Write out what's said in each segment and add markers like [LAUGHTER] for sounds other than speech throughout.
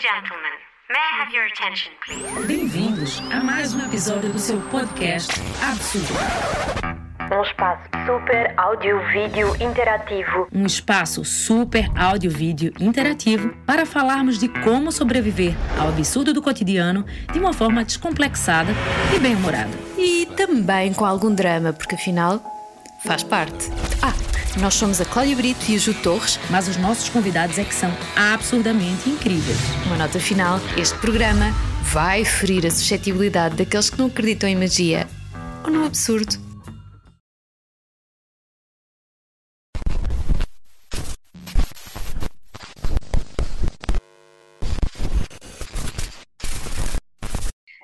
gentlemen, may I have your attention, please? Bem-vindos a mais um episódio do seu podcast Absurdo. Um espaço super áudio-vídeo interativo. Um espaço super áudio-vídeo interativo para falarmos de como sobreviver ao absurdo do cotidiano de uma forma descomplexada e bem-humorada. E também com algum drama, porque afinal faz parte. Ah, nós somos a Cláudia Brito e a Ju Torres. Mas os nossos convidados é que são absurdamente incríveis. Uma nota final: este programa vai ferir a suscetibilidade daqueles que não acreditam em magia ou no absurdo.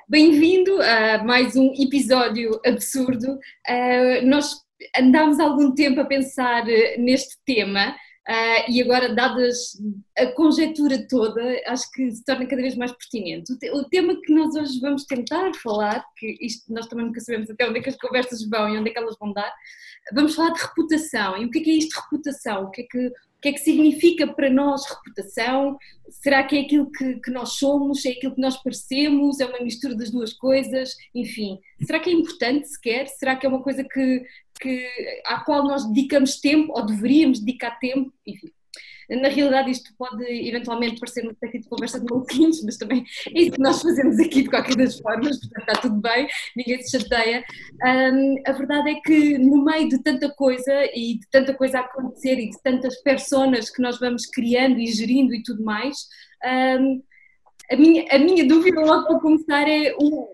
Bem-vindo a mais um episódio absurdo. Uh, nós andámos algum tempo a pensar uh, neste tema uh, e agora, dadas a conjectura toda, acho que se torna cada vez mais pertinente. O, te o, tema que nós hoje vamos tentar falar, que isto nós também nunca sabemos até onde é que as conversas vão e onde é que elas vão dar, vamos falar de reputação. E o que é que é isto de reputação? O que é que o que é que significa para nós reputação? Será que é aquilo que, que, nós somos? É aquilo que nós parecemos? É uma mistura das duas coisas? Enfim, será que é importante sequer? Será que é uma coisa que, que, à qual nós dedicamos tempo ou deveríamos dedicar tempo? Enfim, na realidade, isto pode eventualmente parecer uma espécie de conversa de maluquinhos, mas também é isso que nós fazemos aqui de qualquer das formas, portanto está tudo bem, ninguém se chateia. Um, a verdade é que no meio de tanta coisa e de tanta coisa a acontecer e de tantas personas que nós vamos criando e gerindo e tudo mais, um, a, minha, a minha dúvida logo para começar é o,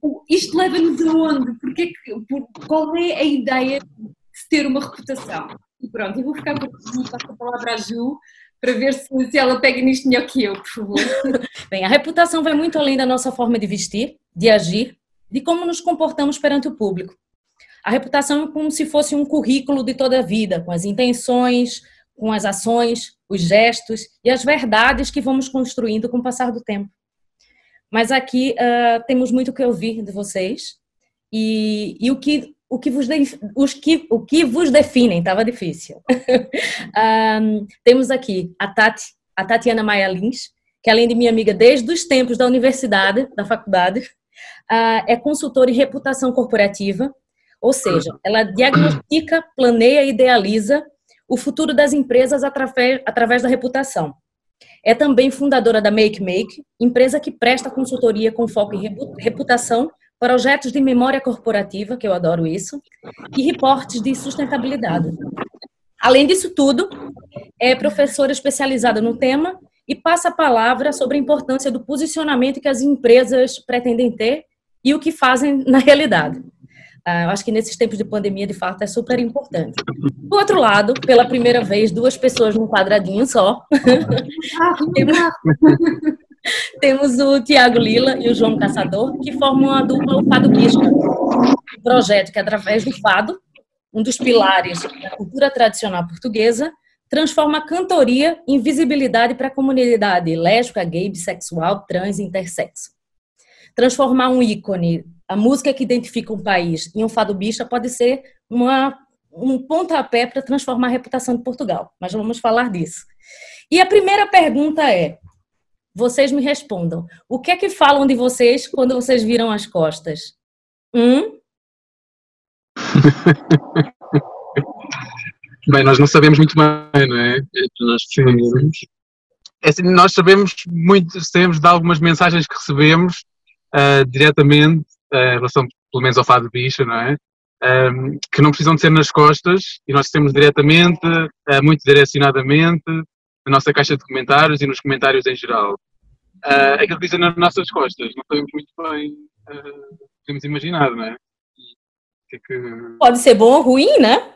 o isto leva-nos aonde? Porque, por, qual é a ideia de ter uma reputação? E pronto, eu vou ficar por aqui, passo a palavra à Ju, para ver se, se ela pega nisto melhor que eu, por favor. [LAUGHS] Bem, a reputação vai muito além da nossa forma de vestir, de agir, de como nos comportamos perante o público. A reputação é como se fosse um currículo de toda a vida, com as intenções, com as ações, os gestos e as verdades que vamos construindo com o passar do tempo. Mas aqui uh, temos muito que ouvir de vocês e, e o que o que vos, os que, o que vos definem, estava difícil. [LAUGHS] um, temos aqui a Tati, a Tatiana Maia Lins, que além de minha amiga desde os tempos da universidade, da faculdade, uh, é consultora em reputação corporativa, ou seja, ela diagnostica, planeia e idealiza o futuro das empresas através, através da reputação. É também fundadora da Make Make, empresa que presta consultoria com foco em reputação projetos de memória corporativa, que eu adoro isso, e reportes de sustentabilidade. Além disso tudo, é professora especializada no tema e passa a palavra sobre a importância do posicionamento que as empresas pretendem ter e o que fazem na realidade. Ah, eu acho que nesses tempos de pandemia, de fato, é super importante. Do outro lado, pela primeira vez, duas pessoas num quadradinho só. [LAUGHS] Temos o Tiago Lila e o João Caçador, que formam a dupla O Fado Bicho, um projeto que, através do fado, um dos pilares da cultura tradicional portuguesa, transforma a cantoria em visibilidade para a comunidade lésbica, gay, bissexual, trans e intersexo. Transformar um ícone, a música que identifica um país, em um fado bicha pode ser uma, um pontapé para transformar a reputação de Portugal, mas vamos falar disso. E a primeira pergunta é: vocês me respondam. O que é que falam de vocês quando vocês viram as costas? Hum? [LAUGHS] Bem, nós não sabemos muito bem, não é? Nós sabemos. É assim, nós sabemos muito, sabemos de algumas mensagens que recebemos uh, diretamente uh, em relação, pelo menos, ao fado bicho, não é? Um, que não precisam de ser nas costas e nós temos diretamente, uh, muito direcionadamente, na nossa caixa de comentários e nos comentários em geral. Uh, aquilo que dizem nas nossas costas, não sabemos muito bem, uh, podemos imaginar, não é? Que é que... Pode ser bom ou ruim, né?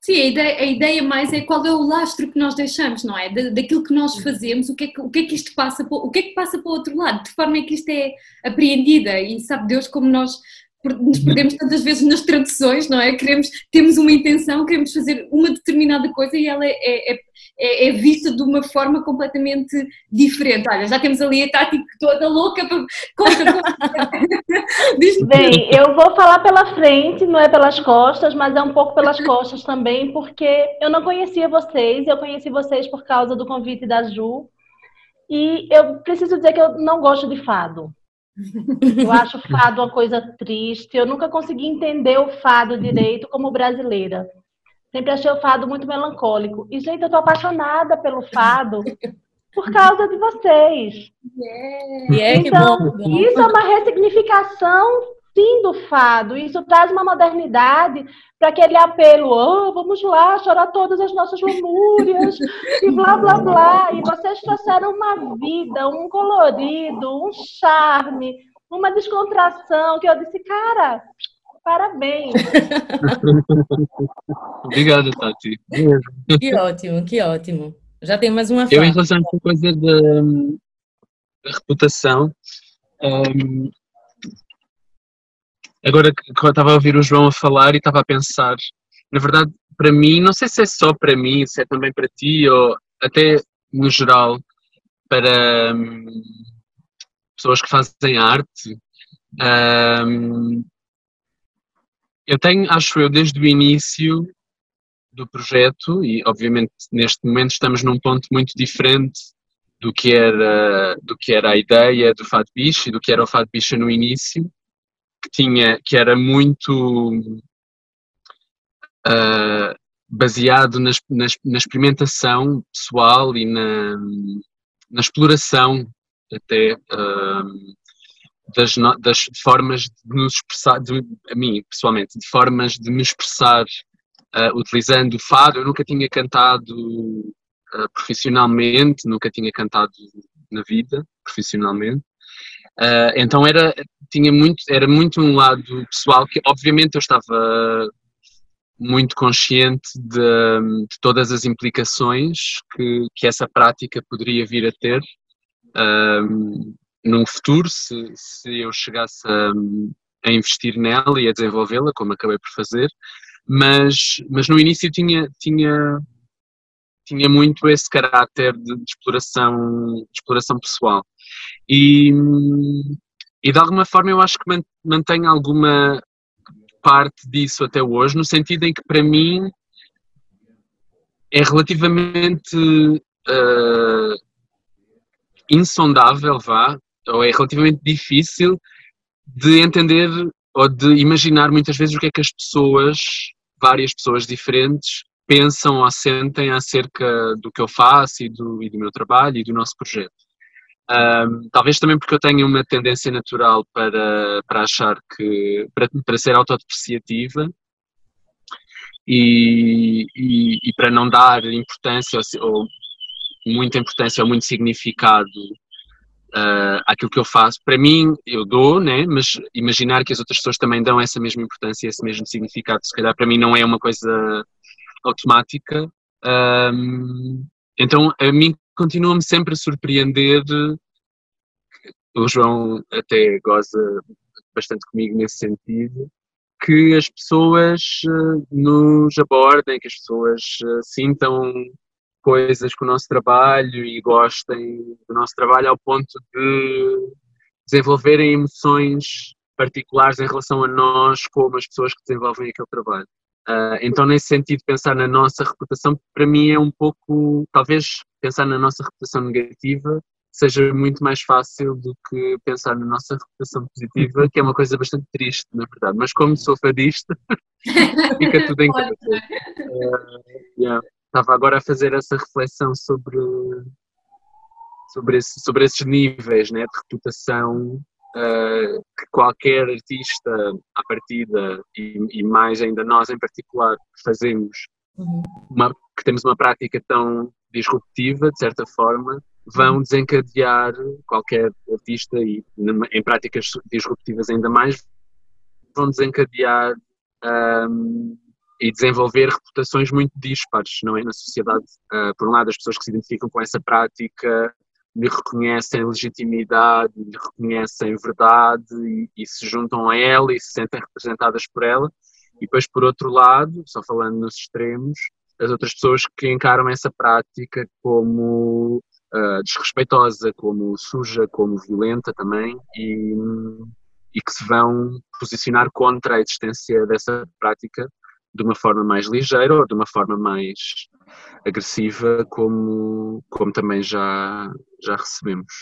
Sim, a ideia, a ideia, mais é qual é o lastro que nós deixamos, não é? Da, daquilo que nós fazemos, o que, é que, o que é que isto passa, o que é que passa para o outro lado, de que forma é que isto é apreendida e sabe Deus como nós nos perdemos tantas vezes nas traduções, não é? Queremos, temos uma intenção, queremos fazer uma determinada coisa e ela é, é, é, é vista de uma forma completamente diferente. Olha, já temos ali a Tati toda louca para. Conta, [LAUGHS] Bem, eu vou falar pela frente, não é pelas costas, mas é um pouco pelas costas também, porque eu não conhecia vocês, eu conheci vocês por causa do convite da Ju. E eu preciso dizer que eu não gosto de fado. Eu acho fado uma coisa triste. Eu nunca consegui entender o fado direito como brasileira. Sempre achei o fado muito melancólico. E, gente, eu tô apaixonada pelo fado por causa de vocês. Yeah. então, isso é uma ressignificação, sim, do fado. Isso traz uma modernidade para aquele apelo, oh, vamos lá, chorar todas as nossas lamúrias, [LAUGHS] e blá, blá, blá. E vocês trouxeram uma vida, um colorido, um charme, uma descontração, que eu disse, cara, parabéns. [LAUGHS] Obrigado, Tati. Que ótimo, que ótimo. Já tem mais uma Eu, em relação a essa coisa da, da reputação, um, agora que eu estava a ouvir o João a falar e estava a pensar, na verdade, para mim, não sei se é só para mim, se é também para ti, ou até no geral, para um, pessoas que fazem arte, um, eu tenho, acho eu, desde o início do projeto, e obviamente neste momento estamos num ponto muito diferente do que era, do que era a ideia do Fado Bicho e do que era o Fado Bicho no início, que, tinha, que era muito uh, baseado nas, nas, na experimentação pessoal e na, na exploração até uh, das, das, formas de nos expressar, de, a mim pessoalmente, de formas de me expressar uh, utilizando fado. Eu nunca tinha cantado uh, profissionalmente, nunca tinha cantado na vida profissionalmente. Uh, então era tinha muito era muito um lado pessoal que obviamente eu estava muito consciente de, de todas as implicações que, que essa prática poderia vir a ter um, num futuro se, se eu chegasse a, a investir nela e a desenvolvê-la como acabei por fazer mas mas no início tinha tinha tinha muito esse caráter de, de exploração de exploração pessoal. E, e de alguma forma eu acho que mantém alguma parte disso até hoje, no sentido em que para mim é relativamente uh, insondável, vá, ou é relativamente difícil de entender ou de imaginar muitas vezes o que é que as pessoas, várias pessoas diferentes, pensam ou sentem acerca do que eu faço e do, e do meu trabalho e do nosso projeto. Um, talvez também porque eu tenho uma tendência natural para, para achar que, para, para ser autodepreciativa e, e, e, para não dar importância ou, ou, muita importância ou muito significado uh, àquilo que eu faço. Para mim, eu dou, né? mas imaginar que as outras pessoas também dão essa mesma importância, esse mesmo significado, se calhar para mim não é uma coisa automática. Um, então, a mim continua-me sempre a surpreender. O João até goza bastante comigo nesse sentido, que as pessoas uh, nos abordem, que as pessoas uh, sintam coisas com o nosso trabalho e gostem do nosso trabalho ao ponto de desenvolverem emoções particulares em relação a nós como as pessoas que desenvolvem aquele trabalho. Uh, então, nesse sentido, pensar na nossa reputação, para mim é um pouco, talvez pensar na nossa reputação negativa seja muito mais fácil do que pensar na nossa reputação positiva, que é uma coisa bastante triste, na verdade. Mas como sou fadista, [LAUGHS] fica tudo em [LAUGHS] casa. Uh, yeah. Estava agora a fazer essa reflexão sobre, sobre, esse, sobre esses níveis né, de reputação uh, que qualquer artista à partida e, e, mais ainda nós em particular fazemos uhum. uma, que temos uma prática tão disruptiva de certa forma vão uhum. desencadear qualquer artista e em práticas disruptivas ainda mais vão desencadear um, e desenvolver reputações muito dispares, não é, na sociedade. Uh, por um lado, as pessoas que se identificam com essa prática lhe reconhecem legitimidade, lhe reconhecem verdade e, e, se juntam a ela e se sentem representadas por ela. E depois, por outro lado, só falando nos extremos, as outras pessoas que encaram essa prática como uh, desrespeitosa, como suja, como violenta também e, e que se vão posicionar contra a existência dessa prática de uma forma mais ligeira ou de uma forma mais agressiva, como, como também já, já recebemos.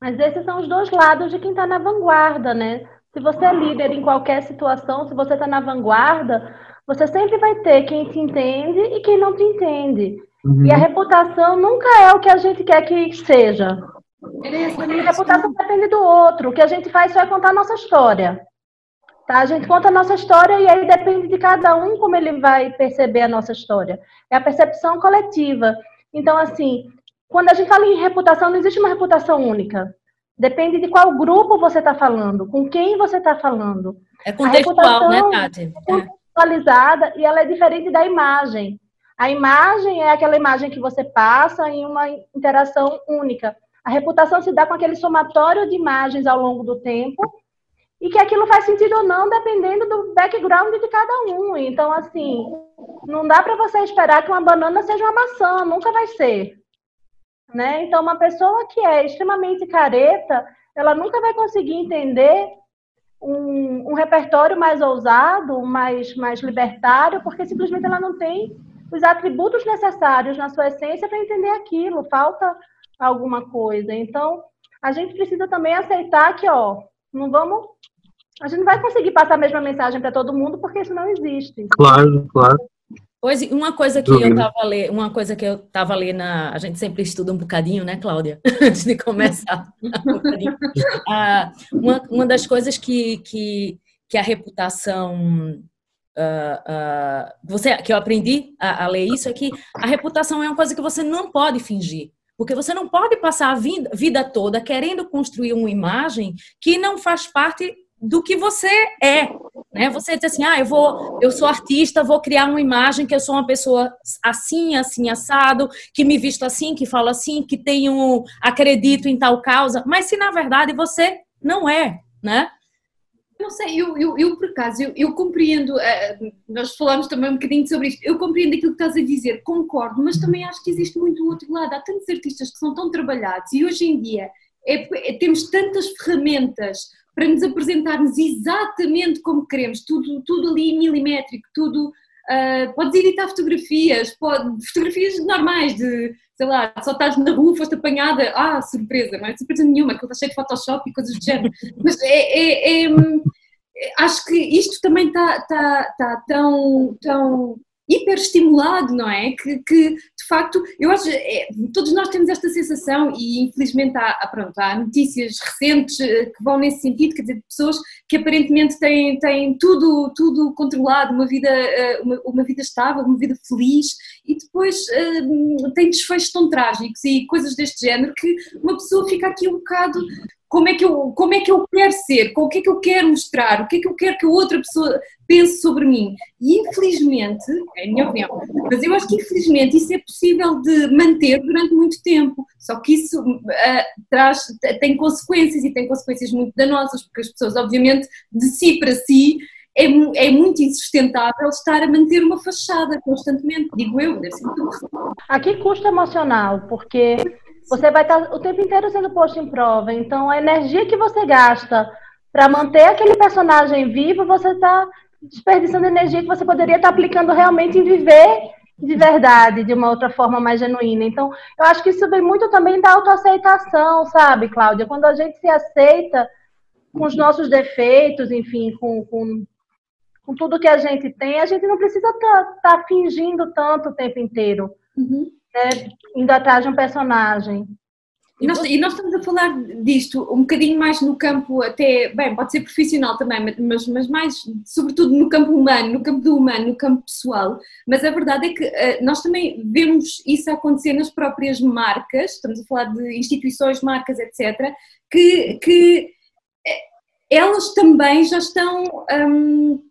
Mas esses são os dois lados de quem está na vanguarda, né? Se você é líder em qualquer situação, se você está na vanguarda, você sempre vai ter quem te entende e quem não te entende. Uhum. E a reputação nunca é o que a gente quer que seja. A reputação depende do outro. O que a gente faz só é contar a nossa história. Tá? A gente conta a nossa história e aí depende de cada um como ele vai perceber a nossa história. É a percepção coletiva. Então, assim, quando a gente fala em reputação, não existe uma reputação única. Depende de qual grupo você está falando, com quem você está falando. É contextual, né, Tati? É contextualizada e ela é diferente da imagem. A imagem é aquela imagem que você passa em uma interação única. A reputação se dá com aquele somatório de imagens ao longo do tempo e que aquilo faz sentido ou não, dependendo do background de cada um. Então, assim, não dá para você esperar que uma banana seja uma maçã, nunca vai ser. Né? Então, uma pessoa que é extremamente careta, ela nunca vai conseguir entender um, um repertório mais ousado, mais, mais libertário, porque simplesmente ela não tem os atributos necessários na sua essência para entender aquilo, falta alguma coisa. Então, a gente precisa também aceitar que, ó, não vamos. A gente não vai conseguir passar a mesma mensagem para todo mundo porque isso não existe. Claro, claro. Pois, uma coisa que eu tava lendo, uma coisa que eu tava lendo, a gente sempre estuda um bocadinho, né, Cláudia, [LAUGHS] antes de começar. [LAUGHS] um ah, uma, uma das coisas que, que, que a reputação Uh, uh, você, que eu aprendi a, a, ler isso é que a reputação é uma coisa que você não pode fingir. Porque você não pode passar a vida, vida toda querendo construir uma imagem que não faz parte do que você é, né? Você diz assim, ah, eu vou, eu sou artista, vou criar uma imagem que eu sou uma pessoa assim, assim assado, que me visto assim, que falo assim, que tenho, acredito em tal causa, mas se na verdade você não é, né? Não sei, eu, eu, eu por acaso, eu, eu compreendo, uh, nós falamos também um bocadinho sobre isto, eu compreendo aquilo que estás a dizer, concordo, mas também acho que existe muito o outro lado. Há tantos artistas que são tão trabalhados e hoje em dia é, é, temos tantas ferramentas para nos apresentarmos exatamente como queremos, tudo, tudo ali milimétrico, tudo. Uh, podes editar fotografias, pode, fotografias normais de, sei lá, só estás na rua, foste apanhada, ah, surpresa, não é surpresa nenhuma, que está cheio de Photoshop e coisas do género. [LAUGHS] Mas é, é, é, acho que isto também está, está, está tão, tão hiperestimulado, não é? Que, que, de facto, eu acho, é, todos nós temos esta sensação e infelizmente há, pronto, há notícias recentes eh, que vão nesse sentido, quer dizer, pessoas que aparentemente têm, têm tudo, tudo controlado, uma vida, eh, uma, uma vida estável, uma vida feliz e depois uh, têm desfechos tão trágicos e coisas deste género que uma pessoa fica aqui um bocado como é que eu, como é que eu quero ser, o que é que eu quero mostrar, o que é que eu quero que a outra pessoa pense sobre mim. E infelizmente, é a minha opinião, mas eu acho que infelizmente isso é possível de manter durante muito tempo. Só que isso uh, traz, tem consequências e tem consequências muito danosas, porque as pessoas, obviamente, de si para si, é, é, muito insustentável estar a manter uma fachada constantemente, digo eu, deve ser muito Aqui custo emocional, porque você vai estar o tempo inteiro sendo posto em prova. Então, a energia que você gasta para manter aquele personagem vivo, você está desperdiçando energia que você poderia estar aplicando realmente em viver de verdade, de uma outra forma mais genuína. Então, eu acho que isso vem muito também da autoaceitação, sabe, Cláudia? Quando a gente se aceita com os nossos defeitos, enfim, com, com, com tudo que a gente tem, a gente não precisa estar tá, tá fingindo tanto o tempo inteiro. Uhum né, indo atrás de um personagem. E nós, e nós, estamos a falar disto um bocadinho mais no campo, até, bem, pode ser profissional também, mas, mas mais, sobretudo no campo humano, no campo do humano, no campo pessoal. Mas a verdade é que uh, nós também vemos isso acontecer nas próprias marcas, estamos a falar de instituições, marcas, etc., que, que eh, elas também já estão. Um,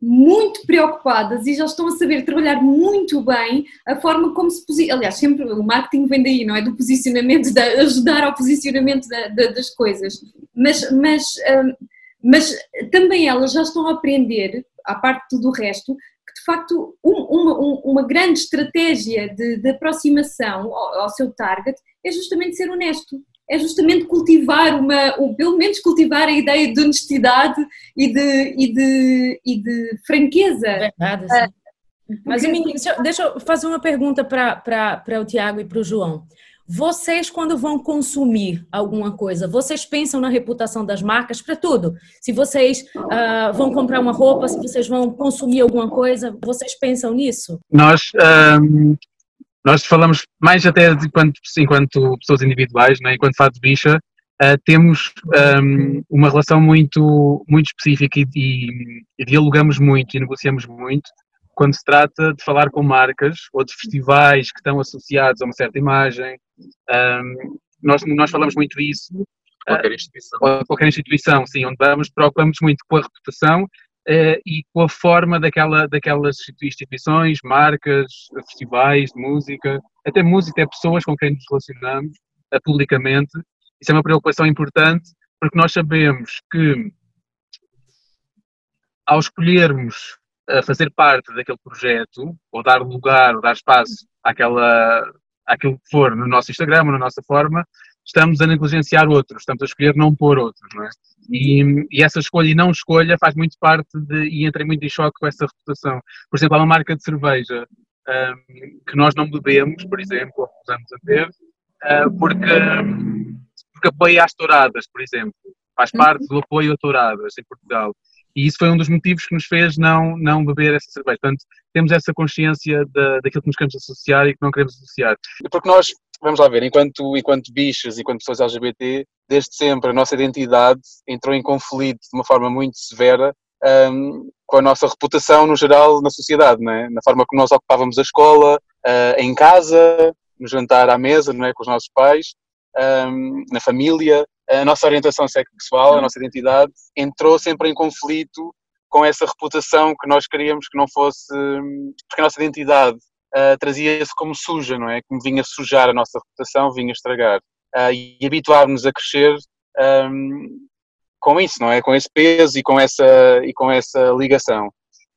muito preocupadas e já estão a saber trabalhar muito bem a forma como se posicionam. Aliás, sempre o marketing vem daí, não é? Do posicionamento, de ajudar ao posicionamento da, da, das coisas. Mas, mas, um, mas também elas já estão a aprender, à parte de tudo o resto, que de facto um, uma, uma grande estratégia de, de aproximação ao, ao seu target é justamente ser honesto é justamente cultivar uma, ou pelo menos cultivar a ideia de honestidade e de, e de, e de franqueza. Verdade, sim. Mas, deixa eu fazer uma pergunta para o Tiago e para o João. Vocês, quando vão consumir alguma coisa, vocês pensam na reputação das marcas para tudo? Se vocês uh, vão comprar uma roupa, se vocês vão consumir alguma coisa, vocês pensam nisso? Nós, um, nós falamos mais até de enquanto, enquanto pessoas individuais, né? enquanto fado de bicha, uh, temos um, uma relação muito, muito específica e, e, e dialogamos muito e negociamos muito quando se trata de falar com marcas ou de festivais que estão associados a uma certa imagem. Um, nós, nós falamos muito disso. Qualquer instituição. Uh, qualquer instituição, sim, onde vamos, preocupamos muito com a reputação uh, e com a forma daquela, daquelas instituições, marcas, festivais música, até música, até pessoas com quem nos relacionamos uh, publicamente. Isso é uma preocupação importante porque nós sabemos que ao escolhermos a fazer parte daquele projeto, ou dar lugar, ou dar espaço àquela, àquilo que for no nosso Instagram, ou na nossa forma, estamos a negligenciar outros, estamos a escolher não pôr outros, não é? E, e, essa escolha e não escolha faz muito parte de, e entra muito em choque com essa reputação. Por exemplo, há uma marca de cerveja um, que nós não bebemos, por exemplo, ou usamos a beber, uh, porque, porque apoia as touradas, por exemplo. Faz parte do apoio a touradas em Portugal. E isso foi um dos motivos que nos fez não, não beber essa cerveja. Portanto, temos essa consciência da, daquilo que nos queremos associar e que não queremos associar. Porque nós, vamos lá ver, enquanto, enquanto bichos, enquanto pessoas LGBT, desde sempre a nossa identidade entrou em conflito de uma forma muito severa um, com a nossa reputação no geral na sociedade, não é? na forma como nós ocupávamos a escola, uh, em casa, no jantar à mesa, não é? com os nossos pais, um, na família, a nossa orientação sexual, a nossa identidade, entrou sempre em conflito com essa reputação que nós queríamos que não fosse, porque a nossa identidade uh, trazia-se como suja, não é? Como vinha sujar a nossa reputação, vinha estragar. Uh, e habituar-nos a crescer um, com isso, não é? Com esse peso e com essa, e com essa ligação.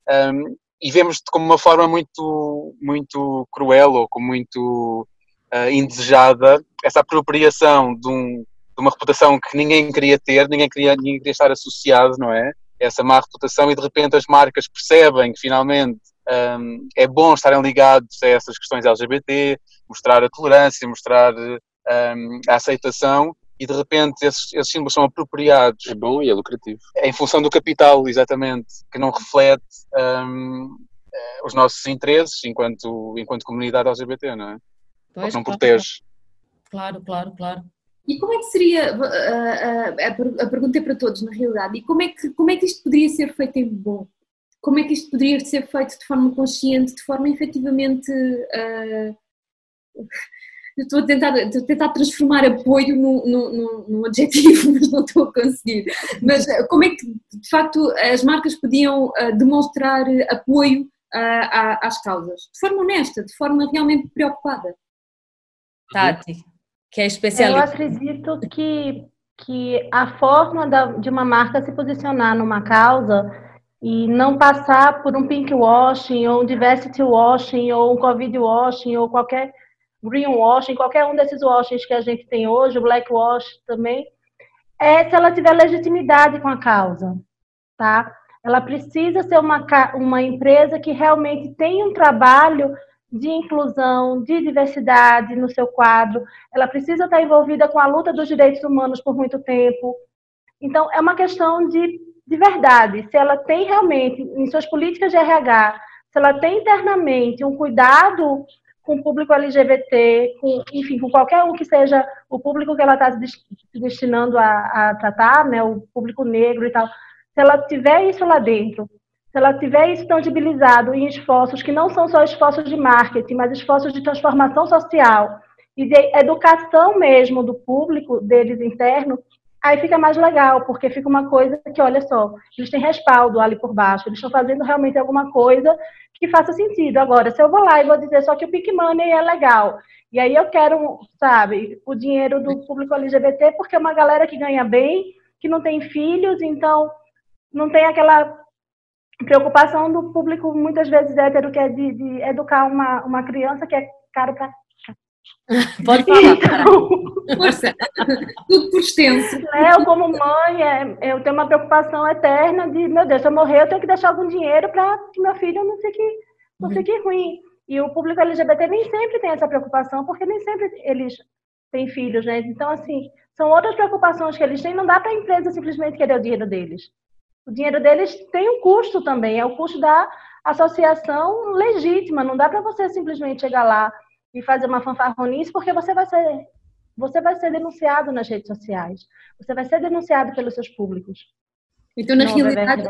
Um, e vemos como uma forma muito, muito cruel ou como muito uh, indesejada essa apropriação de um, de uma reputação que ninguém queria ter, ninguém queria, ninguém queria estar associado, não é? Essa má reputação e de repente as marcas percebem que finalmente um, é bom estarem ligados a essas questões LGBT, mostrar a tolerância, mostrar um, a aceitação e de repente esses, esses, símbolos são apropriados. É bom e é lucrativo. Em função do capital, exatamente, que não reflete um, os nossos interesses enquanto, enquanto comunidade LGBT, não é? Pois, Ou que não protege. Claro, claro, claro. E como é que seria, a, a, a, pergunta é para todos na realidade, e como é, que, como é que isto poderia ser feito em bom? Como é que isto poderia ser feito de forma consciente, de forma efetivamente... Uh, [LAUGHS] estou a tentar, estou a tentar transformar apoio num, num, num, adjetivo, [LAUGHS] mas não estou a conseguir. Mas ah, como é que, de facto, as marcas podiam uh, demonstrar apoio uh, às causas? De forma honesta, de forma realmente preocupada. Tati, que é especialista. Eu acredito que, que a forma da, de uma marca se posicionar numa causa e não passar por um pink washing ou um diversity washing ou um covid washing ou qualquer green washing, qualquer um desses washings que a gente tem hoje, o black wash também, é se ela tiver legitimidade com a causa, tá? Ela precisa ser uma, uma empresa que realmente tem um trabalho de inclusão, de diversidade no seu quadro, ela precisa estar envolvida com a luta dos direitos humanos por muito tempo. Então, é uma questão de, de verdade. Se ela tem realmente, em suas políticas de RH, se ela tem internamente um cuidado com o público LGBT, com, enfim, com qualquer um que seja o público que ela está se destinando a, a tratar, né, o público negro e tal, se ela tiver isso lá dentro, se ela tiver isso tangibilizado em esforços que não são só esforços de marketing, mas esforços de transformação social e de educação mesmo do público deles interno, aí fica mais legal, porque fica uma coisa que, olha só, eles têm respaldo ali por baixo, eles estão fazendo realmente alguma coisa que faça sentido. Agora, se eu vou lá e vou dizer só que o Pick Money é legal, e aí eu quero, sabe, o dinheiro do público LGBT, porque é uma galera que ganha bem, que não tem filhos, então não tem aquela preocupação do público, muitas vezes hétero, que é de, de educar uma, uma criança que é caro para [LAUGHS] Pode falar. Então, Força. Tudo por extenso. né, eu como mãe, é, eu tenho uma preocupação eterna de, meu Deus, se eu morrer, eu tenho que deixar algum dinheiro para que meu filho não fique, não Uhum. fique ruim. E o público LGBT nem sempre tem essa preocupação, porque nem sempre eles têm filhos, né? Então, assim, são outras preocupações que eles têm. Não dá para a empresa simplesmente querer o dinheiro deles. O dinheiro deles tem um custo também, é o custo da associação legítima. Não dá para você simplesmente chegar lá e fazer uma fanfarronice, porque você vai ser você vai ser denunciado nas redes sociais. Você vai ser denunciado pelos seus públicos. Então, na Não, realidade,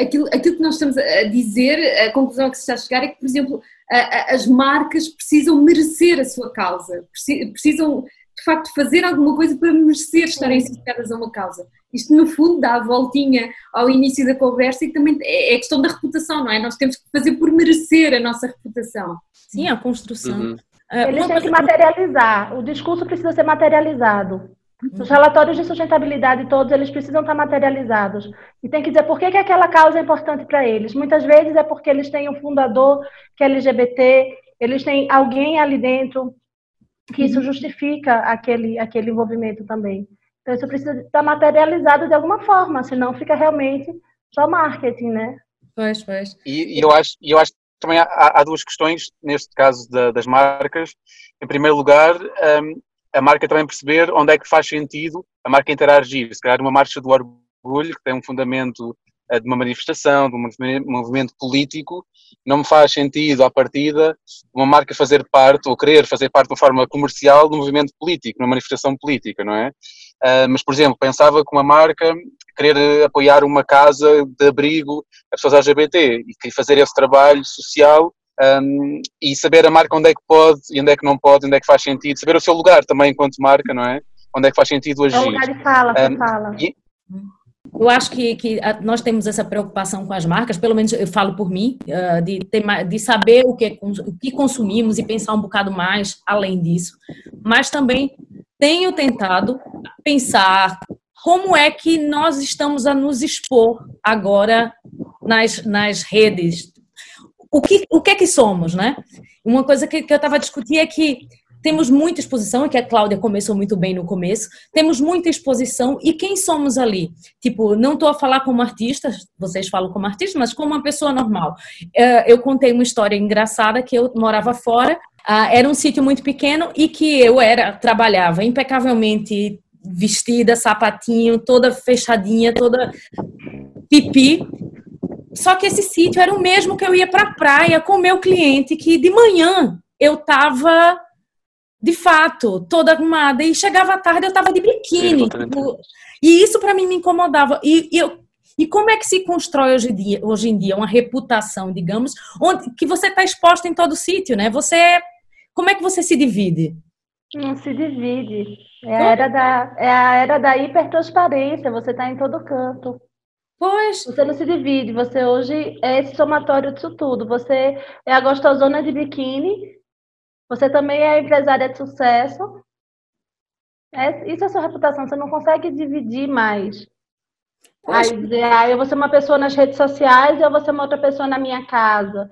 aquilo, aquilo que nós estamos a dizer, a conclusão a que se está a chegar é que, por exemplo, a- a- as marcas precisam merecer a sua causa, Preci- precisam, de facto, fazer alguma coisa para merecer estarem associadas a uma causa. Isto, no fundo, dá a voltinha ao início da conversa e também é é questão da reputação, não é? Nós temos que fazer por merecer a nossa reputação. Sim, a construção. Uhum. É, Eles uma têm que materializar. O discurso precisa ser materializado. Os relatórios de sustentabilidade todos, eles precisam estar materializados. E tem que dizer por que, que aquela causa é importante para eles. Muitas vezes é porque eles têm um fundador que é LGBT, eles têm alguém ali dentro que isso justifica aquele, aquele envolvimento também. Então, isso precisa estar materializado de alguma forma, senão fica realmente só marketing, né? Pois, pois. E, e eu acho, e eu acho que também há, há duas questões, neste caso da- das marcas. Em primeiro lugar, hum, a marca também perceber onde é que faz sentido a marca interagir. Se calhar uma marcha do orgulho, que tem um fundamento eh, de uma manifestação, de um movi- movimento político, não me faz sentido, à partida, uma marca fazer parte, ou querer fazer parte de uma forma comercial de um movimento político, numa manifestação política, não é? Ah, mas, por exemplo, pensava que uma marca querer apoiar uma casa de abrigo a pessoas LGBT e fazer esse trabalho social um, e saber a marca onde é que pode e onde é que não pode, onde é que faz sentido, saber o seu lugar também enquanto marca, não é? Onde é que faz sentido É agir. um lugar de fala, Um, fala. e- Eu acho que, que a- nós temos essa preocupação com as marcas, pelo menos eu falo por mim, ah, de, ter, de saber o que, o que consumimos e pensar um bocado mais além disso. Mas também tenho tentado pensar como é que nós estamos a nos expor agora nas, nas redes. O que, o que é que somos, né? Uma coisa que, que eu estava a discutir é que temos muita exposição, e que a Cláudia começou muito bem no começo, temos muita exposição, e quem somos ali? Tipo, não estou a falar como artista, vocês falam como artista, mas como uma pessoa normal. Eh, Eu contei uma história engraçada que eu morava fora, ah, era um sítio muito pequeno e que eu era trabalhava impecavelmente vestida, sapatinho, toda fechadinha, toda pipi. Só que esse sítio era o mesmo que eu ia para a praia com o meu cliente, que de manhã eu estava de fato, toda arrumada. E chegava à tarde eu estava de biquíni. Tipo, e isso para mim me incomodava. E, e eu, e como é que se constrói hoje em dia, hoje em dia uma reputação, digamos, onde que você está exposta em todo sítio, né? Você, como é que você se divide? Não se divide. É a era da, é a era da hipertransparência, você está em todo canto. Pois, Você não se divide, você hoje é esse somatório disso tudo. Você é a gostosona de biquíni, você também é empresária de sucesso. É, isso é sua reputação, você não consegue dividir mais. Pois. Aí dizer, ah, eu vou ser uma pessoa nas redes sociais e eu vou ser uma outra pessoa na minha casa.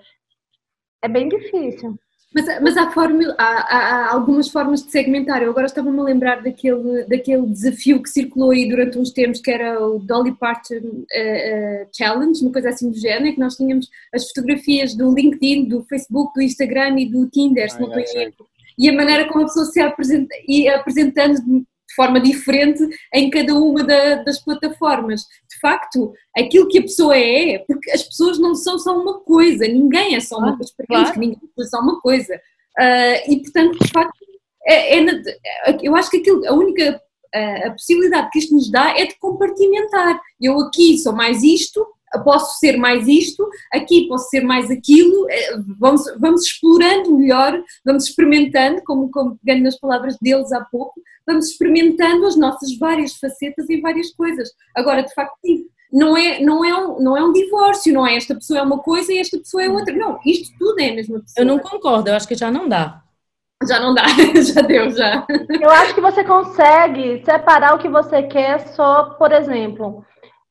É bem difícil. Mas, mas há, fórmula, há, há- algumas formas de segmentar. Eu agora estava-me a lembrar daquele, daquele desafio que circulou aí durante uns tempos, que era o Dolly Parton eh, eh, Challenge, uma coisa assim do género, em que nós tínhamos as fotografias do LinkedIn, do Facebook, do Instagram e do Tinder, se Ah, não estou em erro. E a maneira como a pessoa se apresenta, ia apresentando de forma diferente em cada uma da- das plataformas. Facto, aquilo que a pessoa é, porque as pessoas não são só uma coisa, ninguém é só uma coisa, claro. eles, ninguém é só uma coisa. Ah, e, portanto, de facto, é- é eu acho que aquilo, a única ah, a possibilidade que isto nos dá é de compartimentar. Eu aqui sou mais isto, posso ser mais isto, aqui posso ser mais aquilo, eh, vamos, vamos explorando melhor, vamos experimentando, como, como pegando nas palavras deles há pouco, vamos experimentando as nossas várias facetas em várias coisas. Agora, de facto, sim, não é, não, é um, não é um divórcio, não é esta pessoa é uma coisa e esta pessoa é outra. Não, isto tudo é a mesma pessoa. eu não concordo, eu acho que já não dá. Já não dá, [LAUGHS] já deu, já. Eu acho que você consegue separar o que você quer só, por exemplo,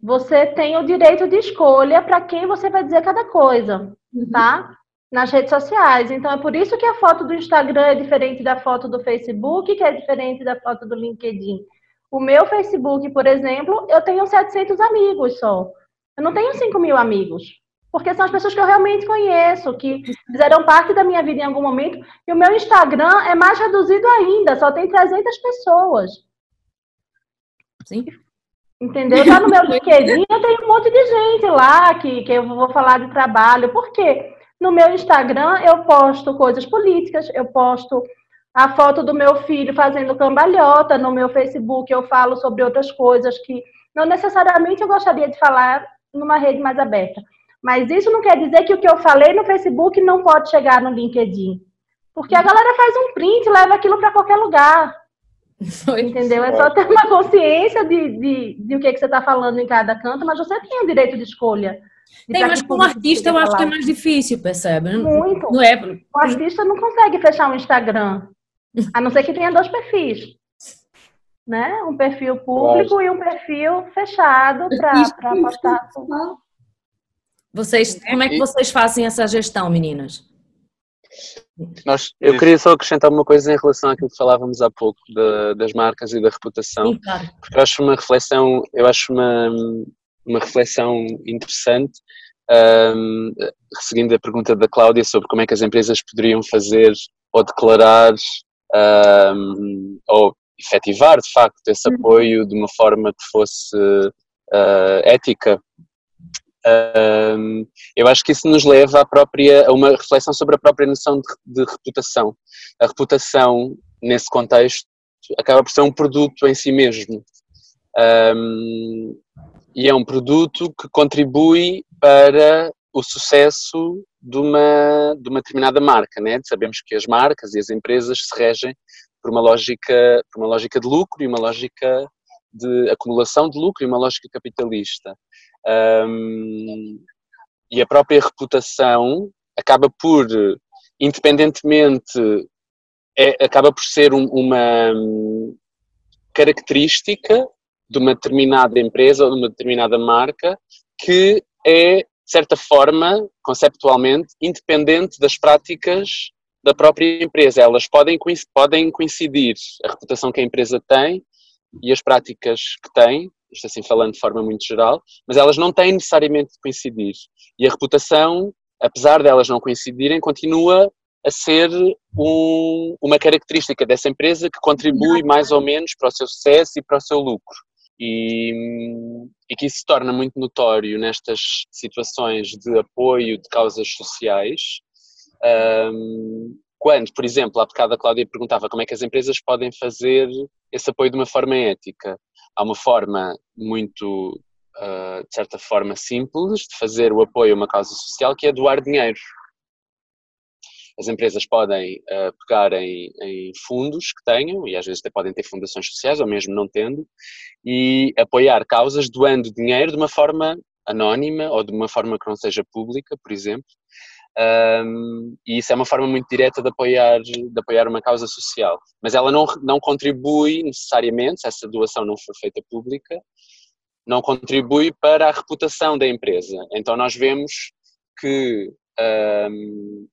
você tem o direito de escolha para quem você vai dizer cada coisa, tá? nas redes sociais. Então, é por isso que a foto do Instagram é diferente da foto do Facebook, que é diferente da foto do LinkedIn. O meu Facebook, por exemplo, eu tenho 700 amigos só. Eu não tenho 5 mil amigos. Porque são as pessoas que eu realmente conheço, que fizeram parte da minha vida em algum momento. E o meu Instagram é mais reduzido ainda, só tem 300 pessoas. Sim. Entendeu? Já no meu LinkedIn eu tenho um monte de gente lá que, que eu vou falar de trabalho. Por quê? No meu Instagram eu posto coisas políticas, eu posto a foto do meu filho fazendo cambalhota, no meu Facebook eu falo sobre outras coisas que não necessariamente eu gostaria de falar numa rede mais aberta. Mas isso não quer dizer que o que eu falei no Facebook não pode chegar no LinkedIn. Porque a galera faz um print e leva aquilo para qualquer lugar. Entendeu? É só ter uma consciência de, de, de o que, que você está falando em cada canto, mas você tem o direito de escolha. Tem, mas como artista eu acho que é mais difícil, percebe? Muito. Não é... O artista não consegue fechar um Instagram, a não ser que tenha dois perfis. Né? Um perfil público e um perfil fechado para postar. Vocês, como é que vocês fazem essa gestão, meninas? Nós, eu queria só acrescentar uma coisa em relação àquilo que falávamos há pouco de, das marcas e da reputação, Sim, claro. porque eu acho uma reflexão, eu acho uma, uma reflexão interessante, um, seguindo a pergunta da Cláudia sobre como é que as empresas poderiam fazer ou declarar um, ou efetivar de facto esse Uhum. apoio de uma forma que fosse uh, ética. Um, eu acho que isso nos leva à própria, a uma reflexão sobre a própria noção de, de reputação. A reputação, nesse contexto, acaba por ser um produto em si mesmo. Um, e é um produto que contribui para o sucesso de uma, de uma determinada marca. Né? Sabemos que as marcas e as empresas se regem por uma lógica, por uma lógica de lucro e uma lógica de acumulação de lucro e uma lógica capitalista. Um, e a própria reputação acaba por, independentemente, é, acaba por ser um, uma característica de uma determinada empresa ou de uma determinada marca que é, de certa forma, conceptualmente, independente das práticas da própria empresa. Elas podem, podem coincidir, a reputação que a empresa tem e as práticas que tem, isto assim falando de forma muito geral, mas elas não têm necessariamente de coincidir. E a reputação, apesar delas não coincidirem, continua a ser um, uma característica dessa empresa que contribui mais ou menos para o seu sucesso e para o seu lucro. E, e que isso se torna muito notório nestas situações de apoio de causas sociais, um, quando, por exemplo, há bocado a Cláudia perguntava como é que as empresas podem fazer esse apoio de uma forma ética. Há uma forma muito, uh, de certa forma, simples de fazer o apoio a uma causa social, que é doar dinheiro. As empresas podem uh, pegar em, em, fundos que tenham, e às vezes até podem ter fundações sociais, ou mesmo não tendo, e apoiar causas doando dinheiro de uma forma anónima ou de uma forma que não seja pública, por exemplo. Um, e isso é uma forma muito direta de apoiar, de apoiar uma causa social. Mas ela não, não contribui necessariamente, se essa doação não for feita pública, não contribui para a reputação da empresa. Então nós vemos que um,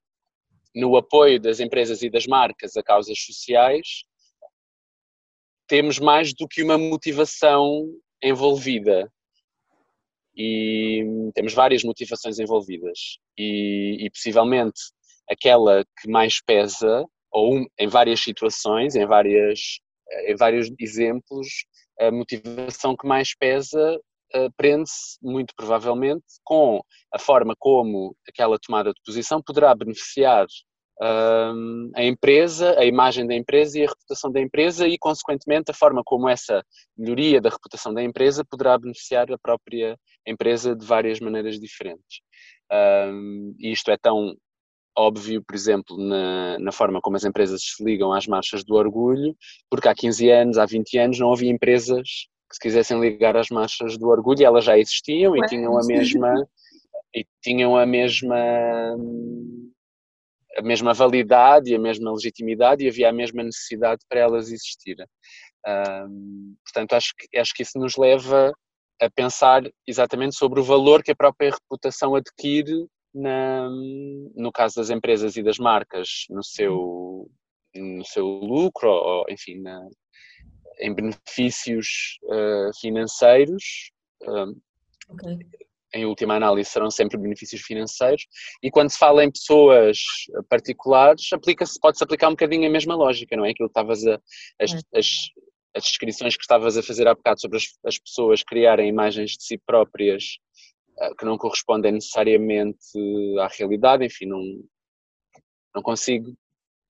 no apoio das empresas e das marcas a causas sociais, temos mais do que uma motivação envolvida. E temos várias motivações envolvidas. E, e possivelmente aquela que mais pesa, ou um, em várias situações, em, várias, em vários exemplos, a motivação que mais pesa uh, prende-se, muito provavelmente, com a forma como aquela tomada de posição poderá beneficiar a empresa, a imagem da empresa e a reputação da empresa e, consequentemente, a forma como essa melhoria da reputação da empresa poderá beneficiar a própria empresa de várias maneiras diferentes. Um, e isto é tão óbvio, por exemplo, na, na, forma como as empresas se ligam às marchas do orgulho, porque há 15 anos, há 20 anos, não havia empresas que se quisessem ligar às marchas do orgulho, e elas já existiam e tinham a mesma e tinham a mesma a mesma validade e a mesma legitimidade e havia a mesma necessidade para elas existirem. Um, portanto, acho que, acho que isso nos leva a pensar exatamente sobre o valor que a própria reputação adquire na, no caso das empresas e das marcas, no seu, no seu lucro, ou enfim, na, em benefícios uh, financeiros. Uh, okay. Em última análise, serão sempre benefícios financeiros. E quando se fala em pessoas particulares, aplica-se, pode-se aplicar um bocadinho a mesma lógica, não é? Aquilo que estavas a. As, as, as descrições que estavas a fazer há bocado sobre as, as pessoas criarem imagens de si próprias uh, que não correspondem necessariamente à realidade, enfim, não, não consigo,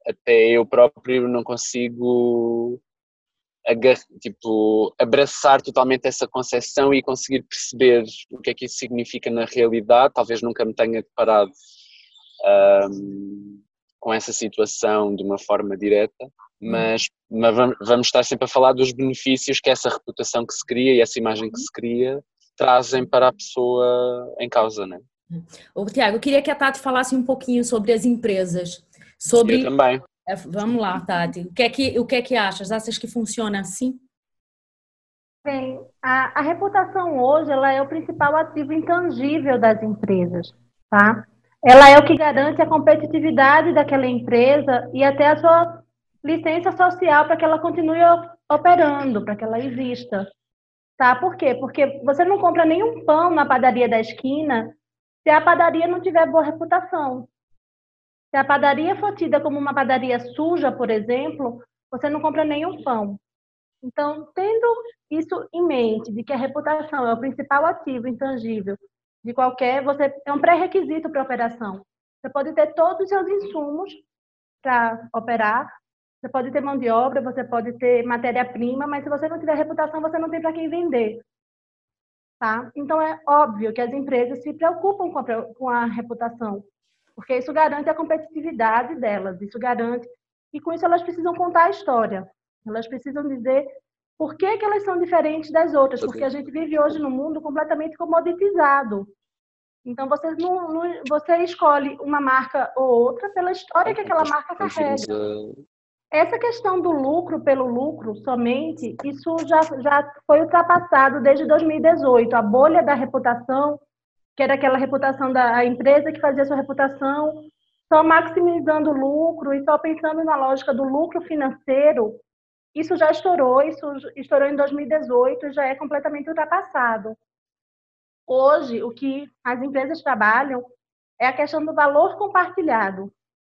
até eu próprio não consigo tipo, abraçar totalmente essa concepção e conseguir perceber o que é que isso significa na realidade. Talvez nunca me tenha deparado um, com essa situação de uma forma direta, mas, mas, vamos estar sempre a falar dos benefícios que essa reputação que se cria e essa imagem que se cria trazem para a pessoa em causa, né? Ô, Tiago, eu queria que a Tati falasse um pouquinho sobre as empresas, sobre eu também. Vamos lá, Tati. O que é que, o que, é que achas? Achas que funciona assim? Bem, a, a reputação hoje ela é o principal ativo intangível das empresas, tá? Ela é o que garante a competitividade daquela empresa e até a sua licença social para que ela continue operando, para que ela exista. Tá? Por quê? Porque você não compra nenhum pão na padaria da esquina se a padaria não tiver boa reputação. Se a padaria for tida como uma padaria suja, por exemplo, você não compra nenhum pão. Então, tendo isso em mente, de que a reputação é o principal ativo intangível de qualquer, você é um pré-requisito para operação. Você pode ter todos os seus insumos para operar, você pode ter mão de obra, você pode ter matéria-prima, mas se você não tiver reputação, você não tem para quem vender. Tá? Então, é óbvio que as empresas se preocupam com a, com a reputação porque isso garante a competitividade delas, isso garante, e com isso elas precisam contar a história, elas precisam dizer por que, que elas são diferentes das outras, porque a gente vive hoje num mundo completamente comoditizado. Então, você, não, não, você escolhe uma marca ou outra pela história que aquela marca carrega. Essa questão do lucro pelo lucro somente, isso já, já foi ultrapassado desde 2018. A bolha da reputação que era aquela reputação da empresa que fazia sua reputação só maximizando o lucro e só pensando na lógica do lucro financeiro, isso já estourou, isso estourou em 2018 e já é completamente ultrapassado. Hoje, o que as empresas trabalham é a questão do valor compartilhado. O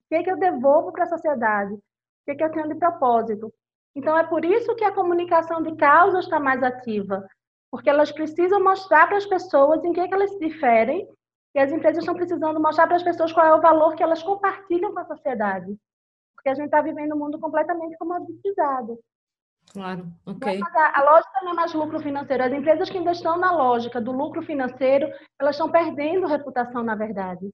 que, é que eu devolvo para a sociedade? O que, é que eu tenho de propósito? Então, é por isso que a comunicação de causa está mais ativa porque elas precisam mostrar para as pessoas em que, é que elas se diferem e as empresas estão precisando mostrar para as pessoas qual é o valor que elas compartilham com a sociedade. Porque a gente está vivendo um mundo completamente comoditizado. Claro, ok. A, a lógica não é mais lucro financeiro. As empresas que ainda estão na lógica do lucro financeiro, elas estão perdendo reputação, na verdade.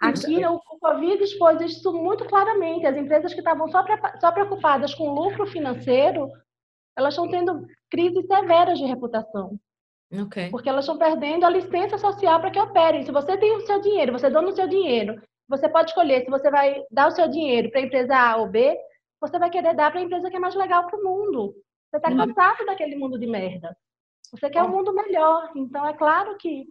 Aqui, o Covid expôs isso muito claramente. As empresas que estavam só, só preocupadas com lucro financeiro elas estão tendo crises severas de reputação. Okay. Porque elas estão perdendo a licença social para que operem. Se você tem o seu dinheiro, você dona o seu dinheiro, você pode escolher se você vai dar o seu dinheiro para a empresa A ou B, você vai querer dar para a empresa que é mais legal para o mundo. Você está uhum. cansado daquele mundo de merda. Você quer um mundo melhor. Então, é claro que,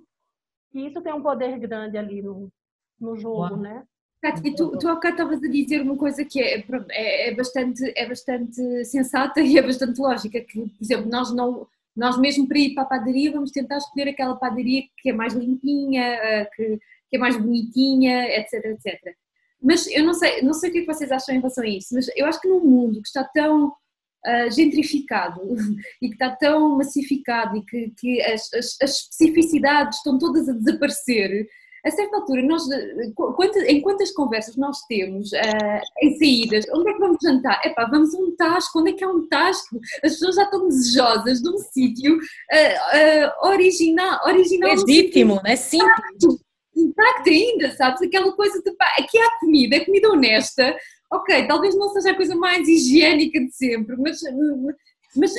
que isso tem um poder grande ali no, no jogo, né? Tu, tu há bocado estavas a dizer uma coisa que é, é, é, bastante, é bastante sensata [LAUGHS] e é bastante lógica, que, por exemplo, nós não, nós mesmo para ir para a padaria vamos tentar escolher aquela padaria que é mais limpinha, eh, que, que é mais bonitinha, etc, etc. Mas eu não sei, não sei o que, é que vocês acham em relação a isso, mas eu acho que num mundo que está tão uh, gentrificado [LAUGHS] e que está tão massificado e que, que as, as, as especificidades estão todas a desaparecer, a certa altura, nós, em quantas conversas nós temos uh, em saídas, onde é que vamos jantar? Epá, vamos a um tasco, onde é que é um tasco? As pessoas já estão desejosas de um sítio uh, uh, original, original. Legítimo, né? Simples. Intacto ainda, sabes? Aquela coisa de pá, aqui há comida, é comida honesta. Ok, talvez não seja a coisa mais higiênica de sempre, mas, mas